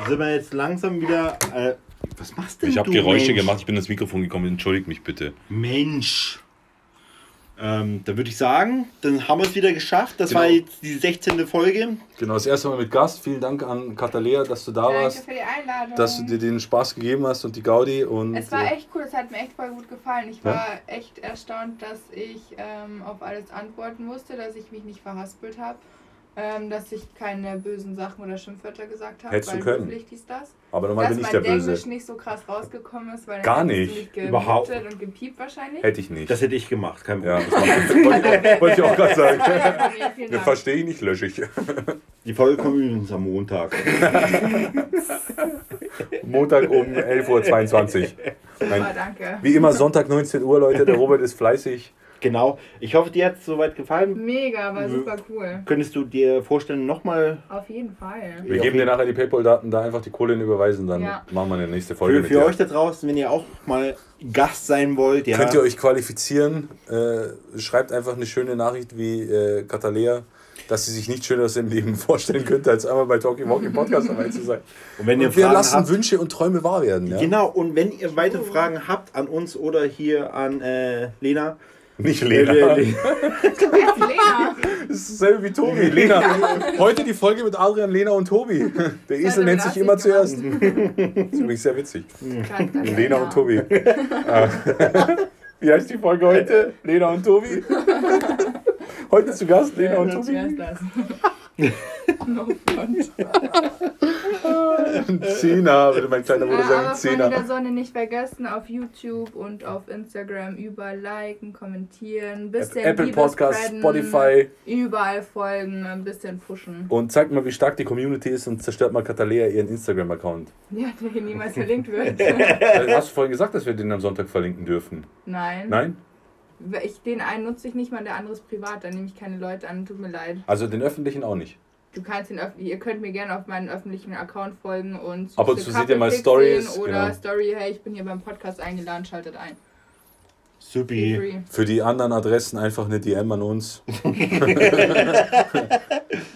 Sind wir jetzt langsam wieder. Äh, was machst du denn? Ich habe du, Geräusche Mensch? gemacht, ich bin ins Mikrofon gekommen. Entschuldigt mich bitte. Mensch. Ähm, dann würde ich sagen, dann haben wir es wieder geschafft. Das Genau. war jetzt die 16. Folge. Genau, das erste Mal mit Gast. Vielen Dank an Katalea, dass du da Danke warst, für die Einladung. dass du dir den Spaß gegeben hast und die Gaudi. Und, es war äh, echt cool, es hat mir echt voll gut gefallen. Ich war echt erstaunt, dass ich ähm, auf alles antworten musste, dass ich mich nicht verhaspelt habe, ähm, dass ich keine bösen Sachen oder Schimpfwörter gesagt habe. Hättest du weil können. beruflich dies, das. aber normal dass bin ich mein der Englisch Böse. nicht so krass rausgekommen ist, weil Gar nicht. du Überhaupt. und gepiept wahrscheinlich. Hätte ich nicht. Das hätte ich gemacht, kein ja, Problem. das macht- wollte, wollte ich auch gerade sagen. (laughs) Dank. verstehe ich nicht, lösche ich. Die Folge kommt übrigens am Montag. (laughs) Montag um 11.22 Uhr. Nein, Ah, danke. wie immer Sonntag 19 Uhr, Leute. Der Robert ist fleißig. Genau. Ich hoffe, dir hat es soweit gefallen. Mega, war super cool. Könntest du dir vorstellen, nochmal Auf jeden Fall. Wir geben dir nachher die Paypal-Daten, da einfach die Kohle überweisen, dann Ja. machen wir eine nächste Folge für, mit für dir. euch da draußen, wenn ihr auch mal Gast sein wollt, ja. Könnt ihr euch qualifizieren? Äh, schreibt einfach eine schöne Nachricht wie äh, Katalea, dass sie sich nichts Schöneres im Leben (laughs) vorstellen könnte, als einmal bei Talking Walking (laughs) Podcast dabei zu sein. und wenn ihr Und wir Fragen lassen habt, Wünsche und Träume wahr werden. Ja? Genau, und wenn ihr weitere Fragen habt an uns oder hier an äh, Lena, Nicht Lena. Le- Le- Lena. Das ist dasselbe wie Tobi. Lena. Heute die Folge mit Adrian, Lena und Tobi. Der Esel nennt sich immer zuerst. Das ist übrigens sehr witzig. Lena und Tobi. Ah. (laughs) Wie heißt die Folge heute? Lena und Tobi. (laughs) Heute zu Gast Lena und Tobi. Front. Zehner, würde mein kleiner Bruder sagen. aber Freunde der Zehner. Sonne nicht vergessen, auf YouTube und auf Instagram überall liken, kommentieren, bisschen Apple Liebe Podcasts, spreaden, Spotify. Überall folgen, ein bisschen pushen. Und zeigt mal, wie stark die Community ist und zerstört mal Katalea ihren Instagram-Account. Ja, der hier niemals verlinkt wird. (laughs) Hast du vorhin gesagt, dass wir den am Sonntag verlinken dürfen? Nein. Nein? Ich, den einen nutze ich nicht mal, der andere ist privat, da nehme ich keine Leute an, tut mir leid. Also den öffentlichen auch nicht. Du kannst den ihr könnt mir gerne auf meinen öffentlichen Account folgen und Ab und süße zu seht ihr mal Stories, Oder genau. Story, hey, ich bin hier beim Podcast eingeladen, schaltet ein. Supi. Für die anderen Adressen einfach eine DM an uns. (laughs)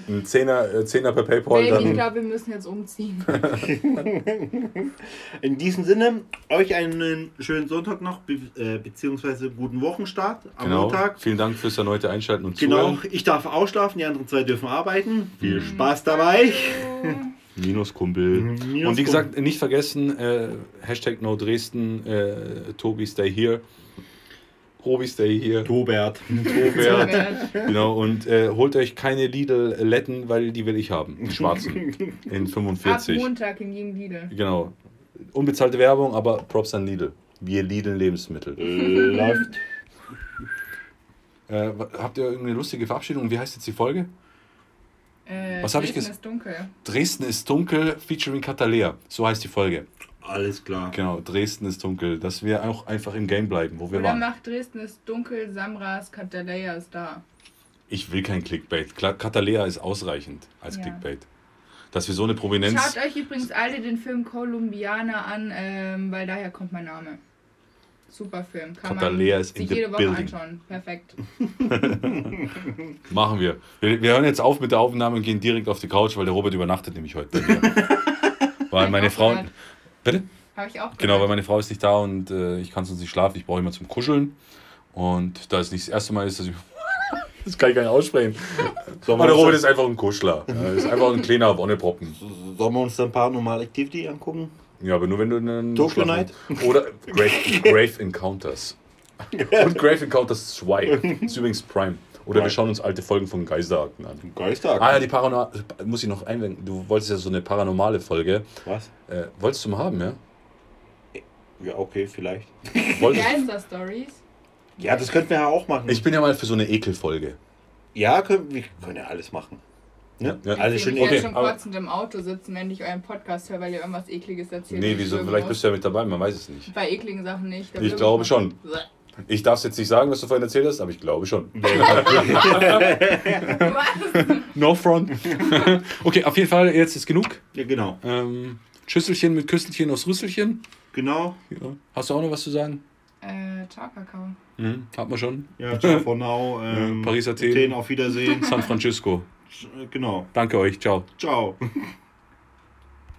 Ein Zehner, äh, Zehner per Paypal. Baby, ich Dann glaube, wir müssen jetzt umziehen. In diesem Sinne, euch einen schönen Sonntag noch, be äh, beziehungsweise guten Wochenstart am genau. Montag. Vielen Dank fürs erneute Einschalten und Genau, Zuhören. ich darf ausschlafen, die anderen zwei dürfen arbeiten. Viel Mhm. Spaß dabei. Minus Kumpel. Minus und wie gesagt, nicht vergessen, äh, Hashtag No Dresden, äh, Tobi Stay Here. Robi Stay Here. (laughs) Tobert. Tobert. Genau, und äh, holt euch keine Lidl-Letten, weil die will ich haben. Die schwarzen. (laughs) In Ab 45. Montag hingegen Lidl. Genau. Unbezahlte Werbung, aber Props an Lidl. Wir Lidl Lebensmittel. Läuft. Äh, habt ihr irgendeine lustige Verabschiedung? Wie heißt jetzt die Folge? Äh, Was hab ich Dresden ist dunkel. Dresden ist dunkel, featuring Katalea. So heißt die Folge. Alles klar. Genau, Dresden ist dunkel. Dass wir auch einfach im Game bleiben, wo wir Oder waren. macht Dresden ist dunkel, Samras, Katalea ist da. Ich will kein Clickbait. Katalea ist ausreichend als Ja. Clickbait. Dass wir so eine Prominenz. Schaut euch übrigens alle den Film Columbiana an, ähm, weil daher kommt mein Name. Super Film. Kann Katalea man ist in sich the jede Woche building. anschauen. Perfekt. (laughs) Machen wir. wir. Wir hören jetzt auf mit der Aufnahme und gehen direkt auf die Couch, weil der Robert übernachtet nämlich heute bei mir. (laughs) weil meine Frau. Gehört. Bitte? Habe ich auch Genau, weil gehört. meine Frau ist nicht da und äh, ich kann sonst nicht schlafen. Ich brauche immer zum Kuscheln. Und da es nicht das erste Mal ist, dass ich. (laughs) Das kann ich gar nicht aussprechen. Sollen Aber der wir, Robert ist einfach ein Kuschler. (laughs) Er ist einfach ein kleiner Wonneproppen. sollen wir uns dann Paranormal Activity angucken? Ja, aber nur wenn du einen. Tokyo Schlafen- Night? Oder Grave, Grave Encounters. (laughs) Und Grave Encounters 2. Ist übrigens Prime. Oder wir schauen uns alte Folgen von Geisterakten an. Geister. Ah ja, die Paranormal. Muss ich noch einwenden. Du wolltest ja so eine paranormale Folge. Was? Äh, wolltest du mal haben, ja? Ja, okay, vielleicht. (laughs) Geister-Stories. Ja, das könnten wir ja auch machen. ich bin ja mal für so eine Ekelfolge. ja, können, wir können ja alles machen. Ne? Ja. Alles ich schön werde okay, schon kotzend im Auto sitzen, wenn ich euren Podcast höre, weil ihr irgendwas Ekliges erzählt. Nee, wieso? Vielleicht bist du ja mit dabei, man weiß es nicht. Bei ekligen Sachen nicht. Ich glaube schon. Was? Ich darf es jetzt nicht sagen, was du vorhin erzählt hast, aber ich glaube schon. (laughs) No front. (laughs) okay, auf jeden Fall, jetzt ist genug. Ja, genau. Ähm, Schüsselchen mit Küsselchen aus Rüsselchen. Genau. Ja. Hast du auch noch was zu sagen? Äh, ciao, Kakao. Mhm. Hat man schon. Ja, ciao for now. (laughs) Ähm, Paris, Athen. Athen, auf Wiedersehen. San Francisco. Genau. Danke euch. Ciao. Ciao.